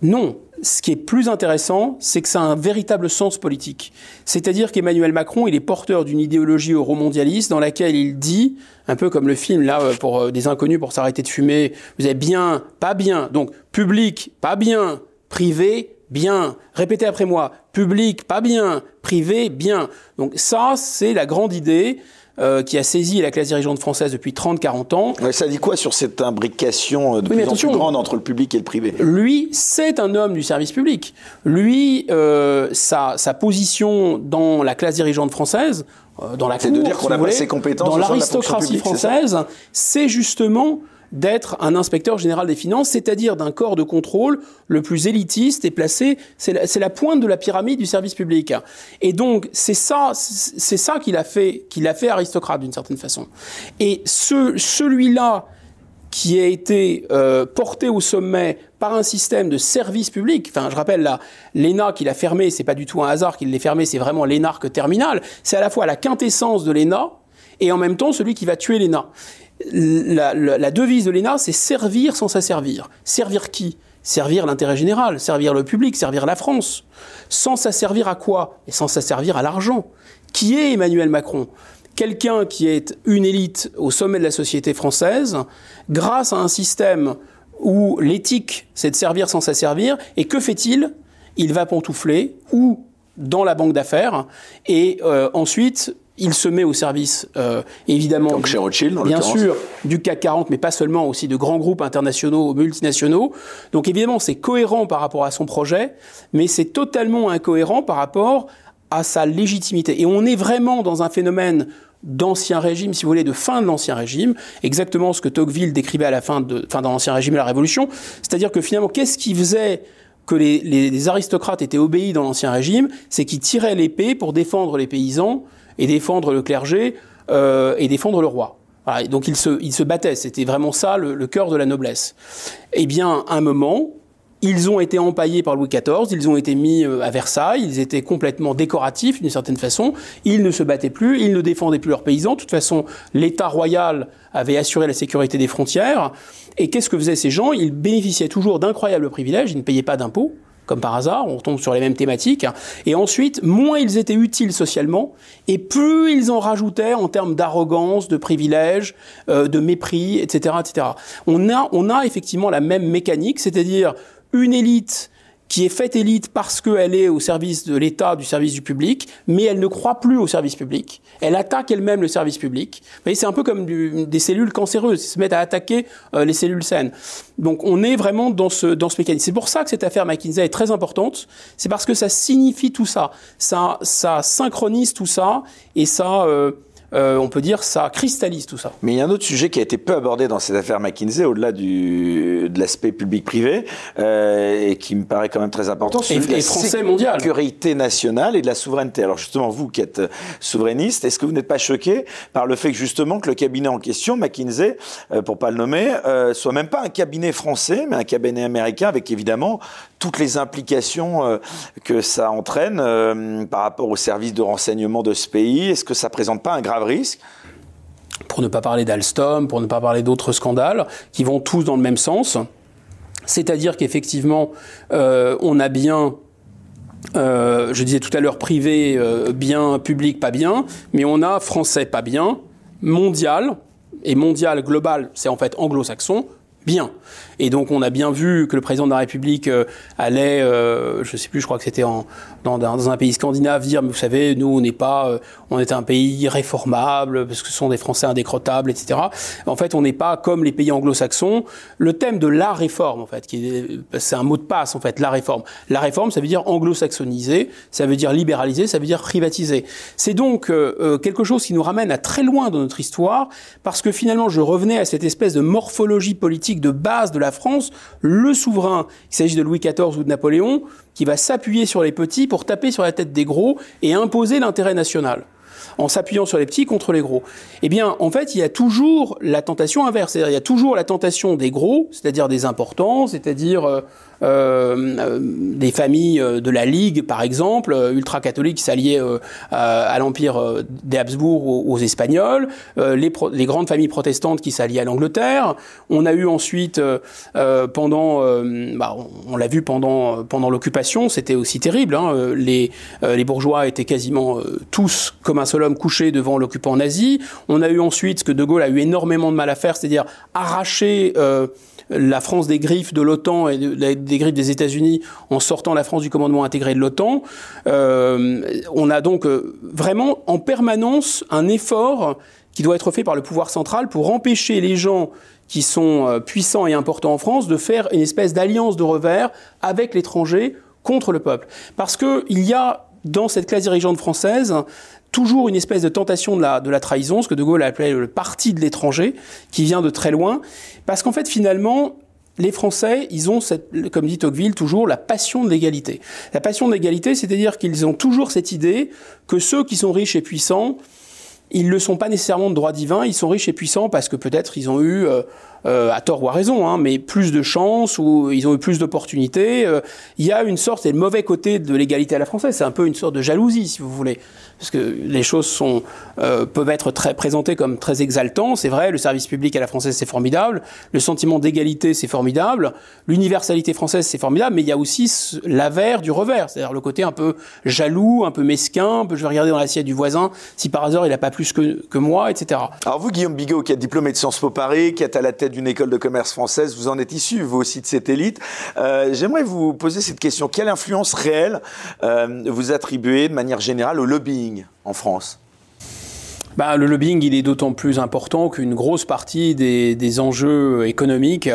Non, ce qui est plus intéressant, c'est que ça a un véritable sens politique. C'est-à-dire qu'Emmanuel Macron, il est porteur d'une idéologie euromondialiste dans laquelle il dit, un peu comme le film là euh, pour euh, des inconnus pour s'arrêter de fumer, vous êtes bien, pas bien, donc public, pas bien, privé, bien. Répétez après moi, public, pas bien, privé, bien. Donc ça, c'est la grande idée euh, qui a saisi la classe dirigeante française depuis 30-40 ans. Ouais, ça dit quoi sur cette imbrication euh, de oui, plus en plus grande entre le public et le privé? Lui, c'est un homme du service public. Lui, euh, sa, sa position dans la classe dirigeante française, euh, dans la cour, de dire qu'on si a pas ses compétences dans l'aristocratie française, c'est justement d'être un inspecteur général des finances, c'est-à-dire d'un corps de contrôle le plus élitiste et placé, c'est la, pointe de la pyramide du service public. Et donc c'est ça, c'est ça qu'il a fait, qu'il a fait aristocrate d'une certaine façon. Et ce, celui-là qui a été euh, porté au sommet par un système de service public. Enfin, je rappelle là, l'ENA qu'il a fermé, c'est pas du tout un hasard qu'il l'ait fermé, c'est vraiment l'énarque terminal. C'est à la fois la quintessence de l'ENA et en même temps celui qui va tuer l'ENA la, devise de l'ENA, c'est servir sans s'asservir. Servir qui? Servir l'intérêt général, servir le public, servir la France. Sans s'asservir à quoi? Et sans s'asservir à l'argent. Qui est Emmanuel Macron? Quelqu'un qui est une élite au sommet de la société française, grâce à un système où l'éthique, c'est de servir sans s'asservir. Et que fait-il? Il va pantoufler ou dans la banque d'affaires et euh, ensuite il se met au service, euh, évidemment, Donc chez Rothschild, bien sûr, du CAC 40, mais pas seulement, aussi de grands groupes internationaux, multinationaux. Donc évidemment, c'est cohérent par rapport à son projet, mais c'est totalement incohérent par rapport à sa légitimité. Et on est vraiment dans un phénomène d'ancien régime, si vous voulez, de fin de l'ancien régime, exactement ce que Tocqueville décrivait à la fin de, fin l'ancien régime et la Révolution. C'est-à-dire que finalement, qu'est-ce qui faisait que les, les, les aristocrates étaient obéis dans l'ancien régime? C'est qu'ils tiraient l'épée pour défendre les paysans et défendre le clergé euh, et défendre le roi. Voilà, donc il se, se battait, c'était vraiment ça le, le cœur de la noblesse. Eh bien, à un moment, ils ont été empaillés par Louis XIV, ils ont été mis euh, à Versailles, ils étaient complètement décoratifs d'une certaine façon, ils ne se battaient plus, ils ne défendaient plus leurs paysans, de toute façon l'État royal avait assuré la sécurité des frontières, et qu'est-ce que faisaient ces gens? Ils bénéficiaient toujours d'incroyables privilèges, ils ne payaient pas d'impôts, comme par hasard, on tombe sur les mêmes thématiques. Et ensuite, moins ils étaient utiles socialement, et plus ils en rajoutaient en termes d'arrogance, de privilèges, euh, de mépris, etc., etc. On a, on a effectivement la même mécanique, c'est-à-dire une élite qui est faite élite parce qu'elle est au service de l'État, du service du public, mais elle ne croit plus au service public. Elle attaque elle-même le service public. Vous voyez, c'est un peu comme des cellules cancéreuses, qui se mettent à attaquer euh, les cellules saines. Donc on est vraiment dans ce, dans ce mécanisme. C'est pour ça que cette affaire McKinsey est très importante. C'est parce que ça signifie tout ça. Ça, ça synchronise tout ça et ça... Euh, euh, on peut dire, ça cristallise tout ça. Mais il y a un autre sujet qui a été peu abordé dans cette affaire McKinsey, au-delà du, de l'aspect public-privé, euh, et qui me paraît quand même très important. Et, et français mondial. La sécurité nationale et de la souveraineté. Alors justement, vous qui êtes souverainiste, est-ce que vous n'êtes pas choqué par le fait que justement que le cabinet en question, McKinsey, euh, pour pas le nommer, euh, soit même pas un cabinet français, mais un cabinet américain, avec évidemment toutes les implications euh, que ça entraîne euh, par rapport au service de renseignement de ce pays Est-ce que ça présente pas un grave risque? Pour ne pas parler d'Alstom, pour ne pas parler d'autres scandales qui vont tous dans le même sens. C'est-à-dire qu'effectivement, euh, on a bien je disais tout à l'heure privé bien, public pas bien, mais on a français pas bien, mondial, et mondial global, c'est en fait anglo-saxon, bien. Et donc on a bien vu que le président de la République euh, allait, euh, je sais plus, je crois que c'était dans, dans, un pays scandinave, dire, mais vous savez, nous on n'est pas, euh, on est un pays réformable parce que ce sont des Français indécrottables, etc. En fait, on n'est pas comme les pays anglo-saxons. Le thème de la réforme, en fait, qui c'est un mot de passe, en fait, la réforme. La réforme, ça veut dire anglo-saxoniser, ça veut dire libéraliser, ça veut dire privatiser. C'est donc euh, quelque chose qui nous ramène à très loin dans notre histoire, parce que finalement, je revenais à cette espèce de morphologie politique de base de la France, le souverain, il s'agit de Louis XIV ou de Napoléon, qui va s'appuyer sur les petits pour taper sur la tête des gros et imposer l'intérêt national en s'appuyant sur les petits contre les gros. Eh bien, en fait, il y a toujours la tentation inverse. C'est-à-dire, il y a toujours la tentation des gros, c'est-à-dire des importants, c'est-à-dire euh, des familles euh, de la Ligue, par exemple, euh, ultra-catholiques s'alliaient à l'Empire des Habsbourg aux, Espagnols, les, grandes familles protestantes qui s'alliaient à l'Angleterre. On a eu ensuite, pendant, bah, on, l'a vu pendant, pendant l'occupation, c'était aussi terrible. Hein, les, bourgeois étaient quasiment tous comme un seul homme couchés devant l'occupant nazi. On a eu ensuite ce que De Gaulle a eu énormément de mal à faire, c'est-à-dire arracher la France des griffes de l'OTAN et des griffes des États-Unis en sortant la France du commandement intégré de l'OTAN. Euh, on a donc euh, vraiment en permanence un effort qui doit être fait par le pouvoir central pour empêcher les gens qui sont euh, puissants et importants en France de faire une espèce d'alliance de revers avec l'étranger contre le peuple. Parce qu'il y a dans cette classe dirigeante française toujours une espèce de tentation de la, de la trahison, ce que De Gaulle appelait le parti de l'étranger, qui vient de très loin, parce qu'en fait, finalement, les Français, ils ont, comme dit Tocqueville, toujours la passion de l'égalité. La passion de l'égalité, c'est-à-dire qu'ils ont toujours cette idée que ceux qui sont riches et puissants, ils ne le sont pas nécessairement de droit divin, ils sont riches et puissants parce que peut-être ils ont eu... Euh, euh, à tort ou à raison, hein, mais plus de chance ou ils ont eu plus d'opportunités. Euh, il y a une sorte, c'est le mauvais côté de l'égalité à la française, c'est un peu une sorte de jalousie, si vous voulez parce que les choses sont, euh, peuvent être très présentées comme très exaltants. C'est vrai, le service public à la française, c'est formidable. Le sentiment d'égalité, c'est formidable. L'universalité française, c'est formidable. Mais il y a aussi l'avers du revers, c'est-à-dire le côté un peu jaloux, un peu mesquin, un peu je vais regarder dans l'assiette du voisin si par hasard il n'a pas plus que, moi, etc. Alors vous, Guillaume Bigot, qui êtes diplômé de Sciences Po Paris, qui êtes à la tête d'une école de commerce française, vous en êtes issu, vous aussi, de cette élite. Euh, J'aimerais vous poser cette question. Quelle influence réelle euh, vous attribuez de manière générale au lobbying en France? Bah, le lobbying, il est d'autant plus important qu'une grosse partie des, enjeux économiques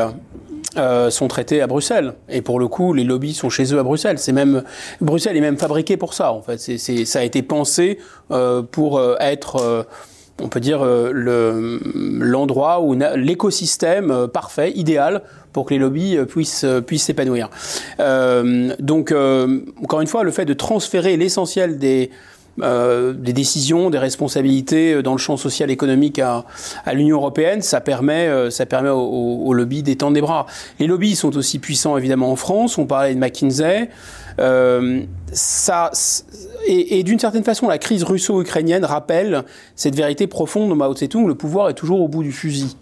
euh, sont traités à Bruxelles. Et pour le coup, les lobbies sont chez eux à Bruxelles. C'est même Bruxelles est même fabriqué pour ça. En fait, c'est, ça a été pensé pour être, on peut dire, l'endroit où l'écosystème parfait, idéal pour que les lobbies puissent puissent s'épanouir. donc, encore une fois, le fait de transférer l'essentiel des euh, des décisions, des responsabilités dans le champ social économique à, à l'Union européenne, ça permet, euh, ça permet aux, aux lobbies d'étendre des bras. Les lobbies sont aussi puissants évidemment en France. On parlait de McKinsey. Euh, ça, et, et d'une certaine façon, la crise russo-ukrainienne rappelle cette vérité profonde de Mao Tse-tung le pouvoir est toujours au bout du fusil.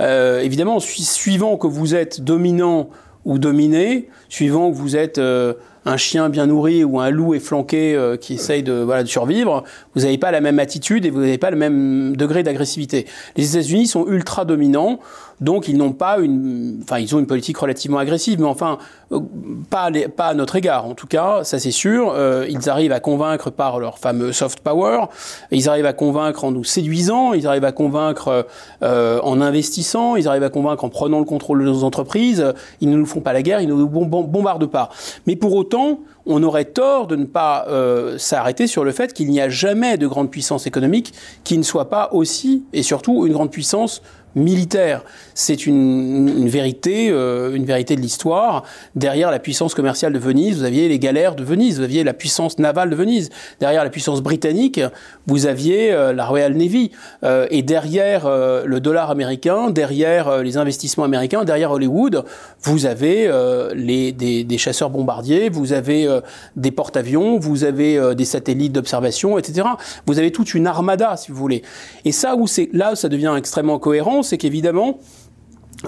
Euh, évidemment, suivant que vous êtes dominant ou dominé, suivant que vous êtes euh, un chien bien nourri ou un loup efflanqué qui essaye de, voilà, de survivre, vous n'avez pas la même attitude et vous n'avez pas le même degré d'agressivité. Les États-Unis sont ultra dominants. Donc ils n'ont pas une, enfin ils ont une politique relativement agressive, mais enfin euh, pas, à notre égard. En tout cas, ça c'est sûr. Euh, ils arrivent à convaincre par leur fameux soft power. Ils arrivent à convaincre en nous séduisant. Ils arrivent à convaincre euh, en investissant. Ils arrivent à convaincre en prenant le contrôle de nos entreprises. Ils ne nous font pas la guerre. Ils ne nous bombardent pas. Mais pour autant, on aurait tort de ne pas euh, s'arrêter sur le fait qu'il n'y a jamais de grande puissance économique qui ne soit pas aussi et surtout une grande puissance militaire. C'est une, vérité, euh, une vérité de l'histoire. Derrière la puissance commerciale de Venise, vous aviez les galères de Venise, vous aviez la puissance navale de Venise. Derrière la puissance britannique, vous aviez euh, la Royal Navy. Euh, et derrière le dollar américain, derrière les investissements américains, derrière Hollywood, vous avez des, des, chasseurs bombardiers, vous avez des porte-avions, vous avez des satellites d'observation, etc. Vous avez toute une armada, si vous voulez. Et ça, où c'est là, ça devient extrêmement cohérent, c'est qu'évidemment,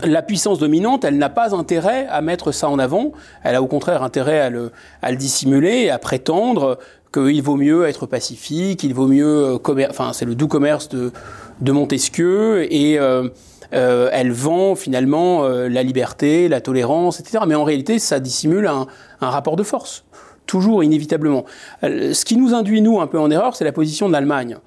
la puissance dominante, elle n'a pas intérêt à mettre ça en avant, elle a au contraire intérêt à le, dissimuler et à prétendre qu'il vaut mieux être pacifique, il vaut mieux enfin c'est le doux commerce de, Montesquieu et euh, euh, elle vend finalement euh, la liberté, la tolérance, etc. Mais en réalité, ça dissimule un, un rapport de force, toujours inévitablement. Euh, ce qui nous induit nous un peu en erreur, c'est la position de l'Allemagne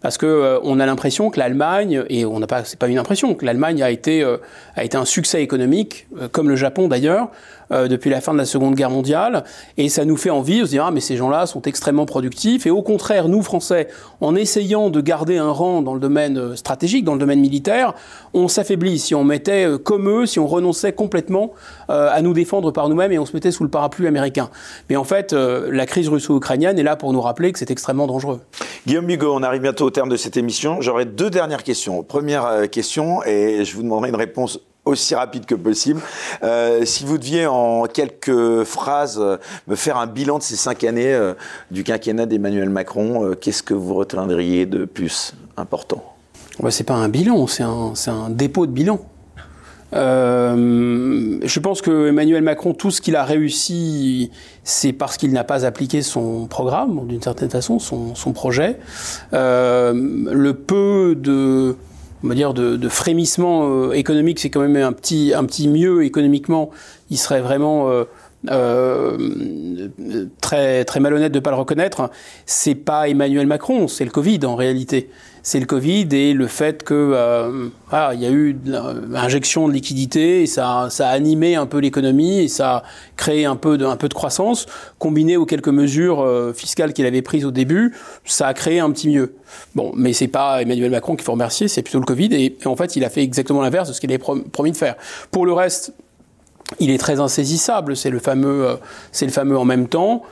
parce que euh, on a l'impression que l'Allemagne et on n'a pas c'est pas une impression que l'Allemagne a été euh, a été un succès économique euh, comme le Japon d'ailleurs depuis la fin de la Seconde Guerre mondiale. Et ça nous fait envie de se dire ah mais ces gens-là sont extrêmement productifs. Et au contraire nous Français en essayant de garder un rang dans le domaine stratégique dans le domaine militaire on s'affaiblit. Si on mettait comme eux si on renonçait complètement à nous défendre par nous-mêmes et on se mettait sous le parapluie américain. Mais en fait la crise russo-ukrainienne est là pour nous rappeler que c'est extrêmement dangereux. Guillaume Bigot on arrive bientôt au terme de cette émission. J'aurais deux dernières questions. Première euh, question, et je vous demanderai une réponse aussi rapide que possible. Euh, si vous deviez en quelques phrases me faire un bilan de ces cinq années euh, du quinquennat d'Emmanuel Macron, euh, qu'est-ce que vous retiendriez de plus important? Ouais, C'est pas un bilan, c'est un, dépôt de bilan. Je pense que Emmanuel Macron, tout ce qu'il a réussi, c'est parce qu'il n'a pas appliqué son programme, d'une certaine façon, son, son projet. Le peu de, on va dire, de, frémissement euh, économique, c'est quand même un petit, un petit mieux économiquement. Il serait vraiment euh, euh, très, très malhonnête de ne pas le reconnaître. C'est pas Emmanuel Macron, c'est le Covid en réalité c'est le Covid et le fait que euh, il y a eu l'injection de liquidité et ça, ça a animé un peu l'économie et ça a créé un peu de, un peu de croissance, combiné aux quelques mesures euh, fiscales qu'il avait prises au début, ça a créé un petit mieux. Bon, mais c'est pas Emmanuel Macron qu'il faut remercier, c'est plutôt le Covid et, et, en fait il a fait exactement l'inverse de ce qu'il avait promis de faire. Pour le reste, il est très insaisissable, c'est le fameux, euh, c'est le fameux en même temps.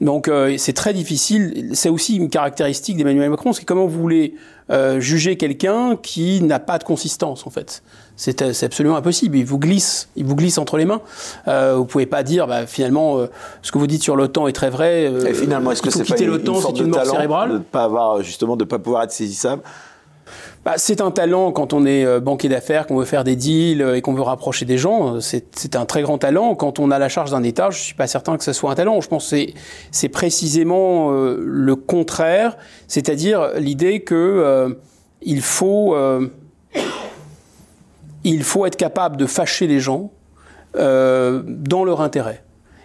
Donc euh, c'est très difficile. C'est aussi une caractéristique d'Emmanuel Macron, c'est comment vous voulez euh, juger quelqu'un qui n'a pas de consistance en fait. C'est absolument impossible. Il vous glisse, il vous glisse entre les mains. Euh, vous pouvez pas dire, bah, finalement, euh, ce que vous dites sur l'OTAN est très vrai. Euh, Et finalement, est-ce que c'est l'OTAN, c'est une mort cérébrale de pas avoir justement de pas pouvoir être saisissable bah, c'est un talent quand on est euh, banquier d'affaires, qu'on veut faire des deals euh, et qu'on veut rapprocher des gens. Euh, c'est un très grand talent. Quand on a la charge d'un État, je suis pas certain que ce soit un talent. Je pense que c'est précisément le contraire, c'est-à-dire l'idée que euh, il faut il faut être capable de fâcher les gens dans leur intérêt.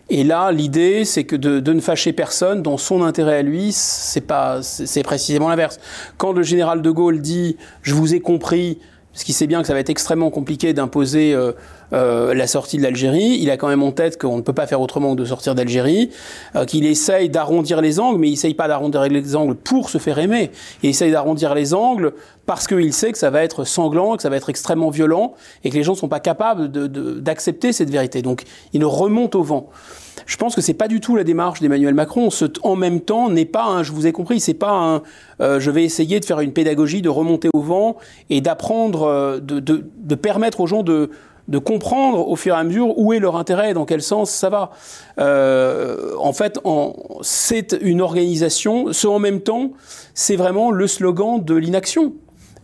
Et là, l'idée, c'est que de, de, ne fâcher personne dans son intérêt à lui, c'est pas, c'est précisément l'inverse. Quand le général de Gaulle dit "Je vous ai compris", parce qu'il sait bien que ça va être extrêmement compliqué d'imposer euh, euh, la sortie de l'Algérie. Il a quand même en tête qu'on ne peut pas faire autrement que de sortir d'Algérie, euh, qu'il essaye d'arrondir les angles, mais il essaye pas d'arrondir les angles pour se faire aimer. Il essaye d'arrondir les angles parce qu'il sait que ça va être sanglant, que ça va être extrêmement violent, et que les gens ne sont pas capables d'accepter de, cette vérité. Donc il remonte au vent. Je pense que c'est pas du tout la démarche d'Emmanuel Macron. Ce en même temps n'est pas un, je vous ai compris, c'est pas un, euh, je vais essayer de faire une pédagogie, de remonter au vent et d'apprendre, euh, de, de, de, permettre aux gens de, de comprendre au fur et à mesure où est leur intérêt, dans quel sens ça va. Euh, en fait, c'est une organisation. Ce en même temps, c'est vraiment le slogan de l'inaction.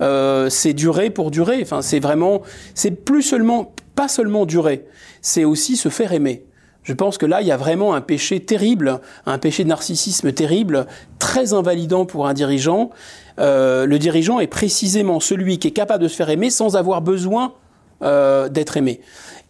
Euh, c'est durer pour durer. Enfin, c'est vraiment, c'est plus seulement, pas seulement durer, c'est aussi se faire aimer. Je pense que là, il y a vraiment un péché terrible, un péché de narcissisme terrible, très invalidant pour un dirigeant. Euh, le dirigeant est précisément celui qui est capable de se faire aimer sans avoir besoin euh, d'être aimé.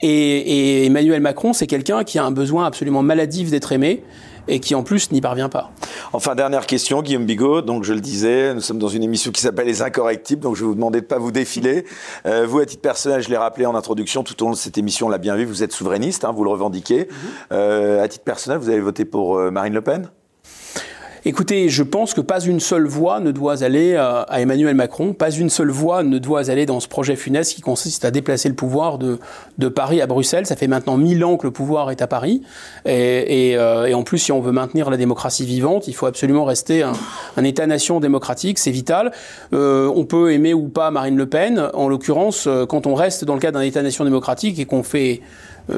Et, et, Emmanuel Macron, c'est quelqu'un qui a un besoin absolument maladif d'être aimé et qui en plus n'y parvient pas. Enfin, dernière question, Guillaume Bigot. Donc, je le disais, nous sommes dans une émission qui s'appelle Les Incorrectibles, donc je vais vous demander de ne pas vous défiler. Euh, vous, à titre personnel, je l'ai rappelé en introduction, tout au long de cette émission, on l'a bien vu, vous êtes souverainiste, hein, vous le revendiquez. Mm-hmm. euh, à titre personnel, vous avez voté pour euh, Marine Le Pen? Écoutez, je pense que pas une seule voix ne doit aller euh, à Emmanuel Macron, pas une seule voix ne doit aller dans ce projet funeste qui consiste à déplacer le pouvoir de, de Paris à Bruxelles. Ça fait maintenant mille ans que le pouvoir est à Paris. Et, euh, en plus, si on veut maintenir la démocratie vivante, il faut absolument rester un, État-nation démocratique, c'est vital. Euh, on peut aimer ou pas Marine Le Pen. En l'occurrence, quand on reste dans le cadre d'un État-nation démocratique et qu'on fait,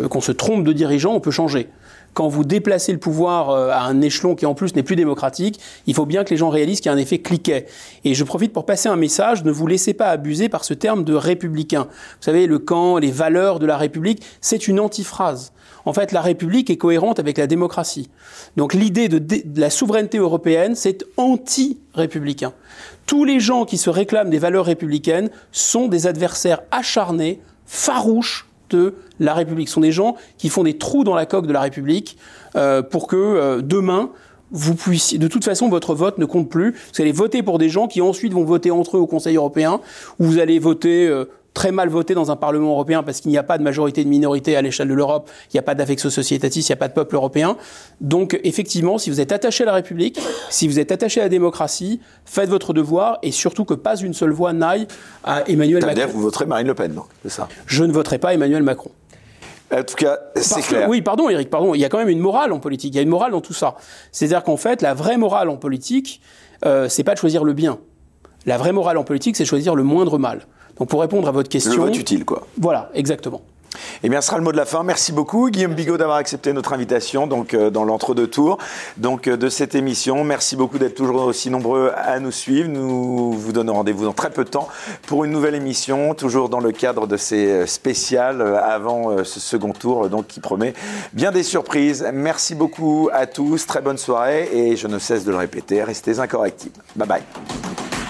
qu'on se trompe de dirigeant, on peut changer quand vous déplacez le pouvoir euh, à un échelon qui en plus n'est plus démocratique, il faut bien que les gens réalisent qu'il y a un effet cliquet. Et je profite pour passer un message, ne vous laissez pas abuser par ce terme de républicain. Vous savez, le camp, les valeurs de la République, c'est une antiphrase. En fait, la République est cohérente avec la démocratie. Donc l'idée de, de, la souveraineté européenne, c'est anti-républicain. Tous les gens qui se réclament des valeurs républicaines sont des adversaires acharnés, farouches de la République. Ce sont des gens qui font des trous dans la coque de la République euh, pour que euh, demain, vous puissiez, de toute façon, votre vote ne compte plus. Vous allez voter pour des gens qui ensuite vont voter entre eux au Conseil européen, ou vous allez voter euh, très mal voté dans un Parlement européen parce qu'il n'y a pas de majorité de minorité à l'échelle de l'Europe, il n'y a pas d'affectio societatis, il n'y a pas de peuple européen. Donc effectivement, si vous êtes attaché à la République, si vous êtes attaché à la démocratie, faites votre devoir et surtout que pas une seule voix n'aille à Emmanuel Macron. vous voterez Marine Le Pen, c'est ça? Je ne voterai pas Emmanuel Macron. En tout cas, c'est clair. Que, oui, pardon, Eric, pardon. Il y a quand même une morale en politique. Il y a une morale dans tout ça. C'est-à-dire qu'en fait, la vraie morale en politique, euh, c'est pas de choisir le bien. La vraie morale en politique, c'est de choisir le moindre mal. Donc pour répondre à votre question. Le vote utile, quoi. Voilà, exactement. Eh bien, ce sera le mot de la fin. Merci beaucoup, Guillaume Bigot, d'avoir accepté notre invitation donc, euh, dans l'entre-deux tours donc, euh, de cette émission. Merci beaucoup d'être toujours aussi nombreux à nous suivre. Nous vous donnons rendez-vous dans très peu de temps pour une nouvelle émission, toujours dans le cadre de ces euh, spéciales avant ce second tour donc, qui promet bien des surprises. Merci beaucoup à tous. Très bonne soirée et je ne cesse de le répéter, restez incorrectibles. Bye bye.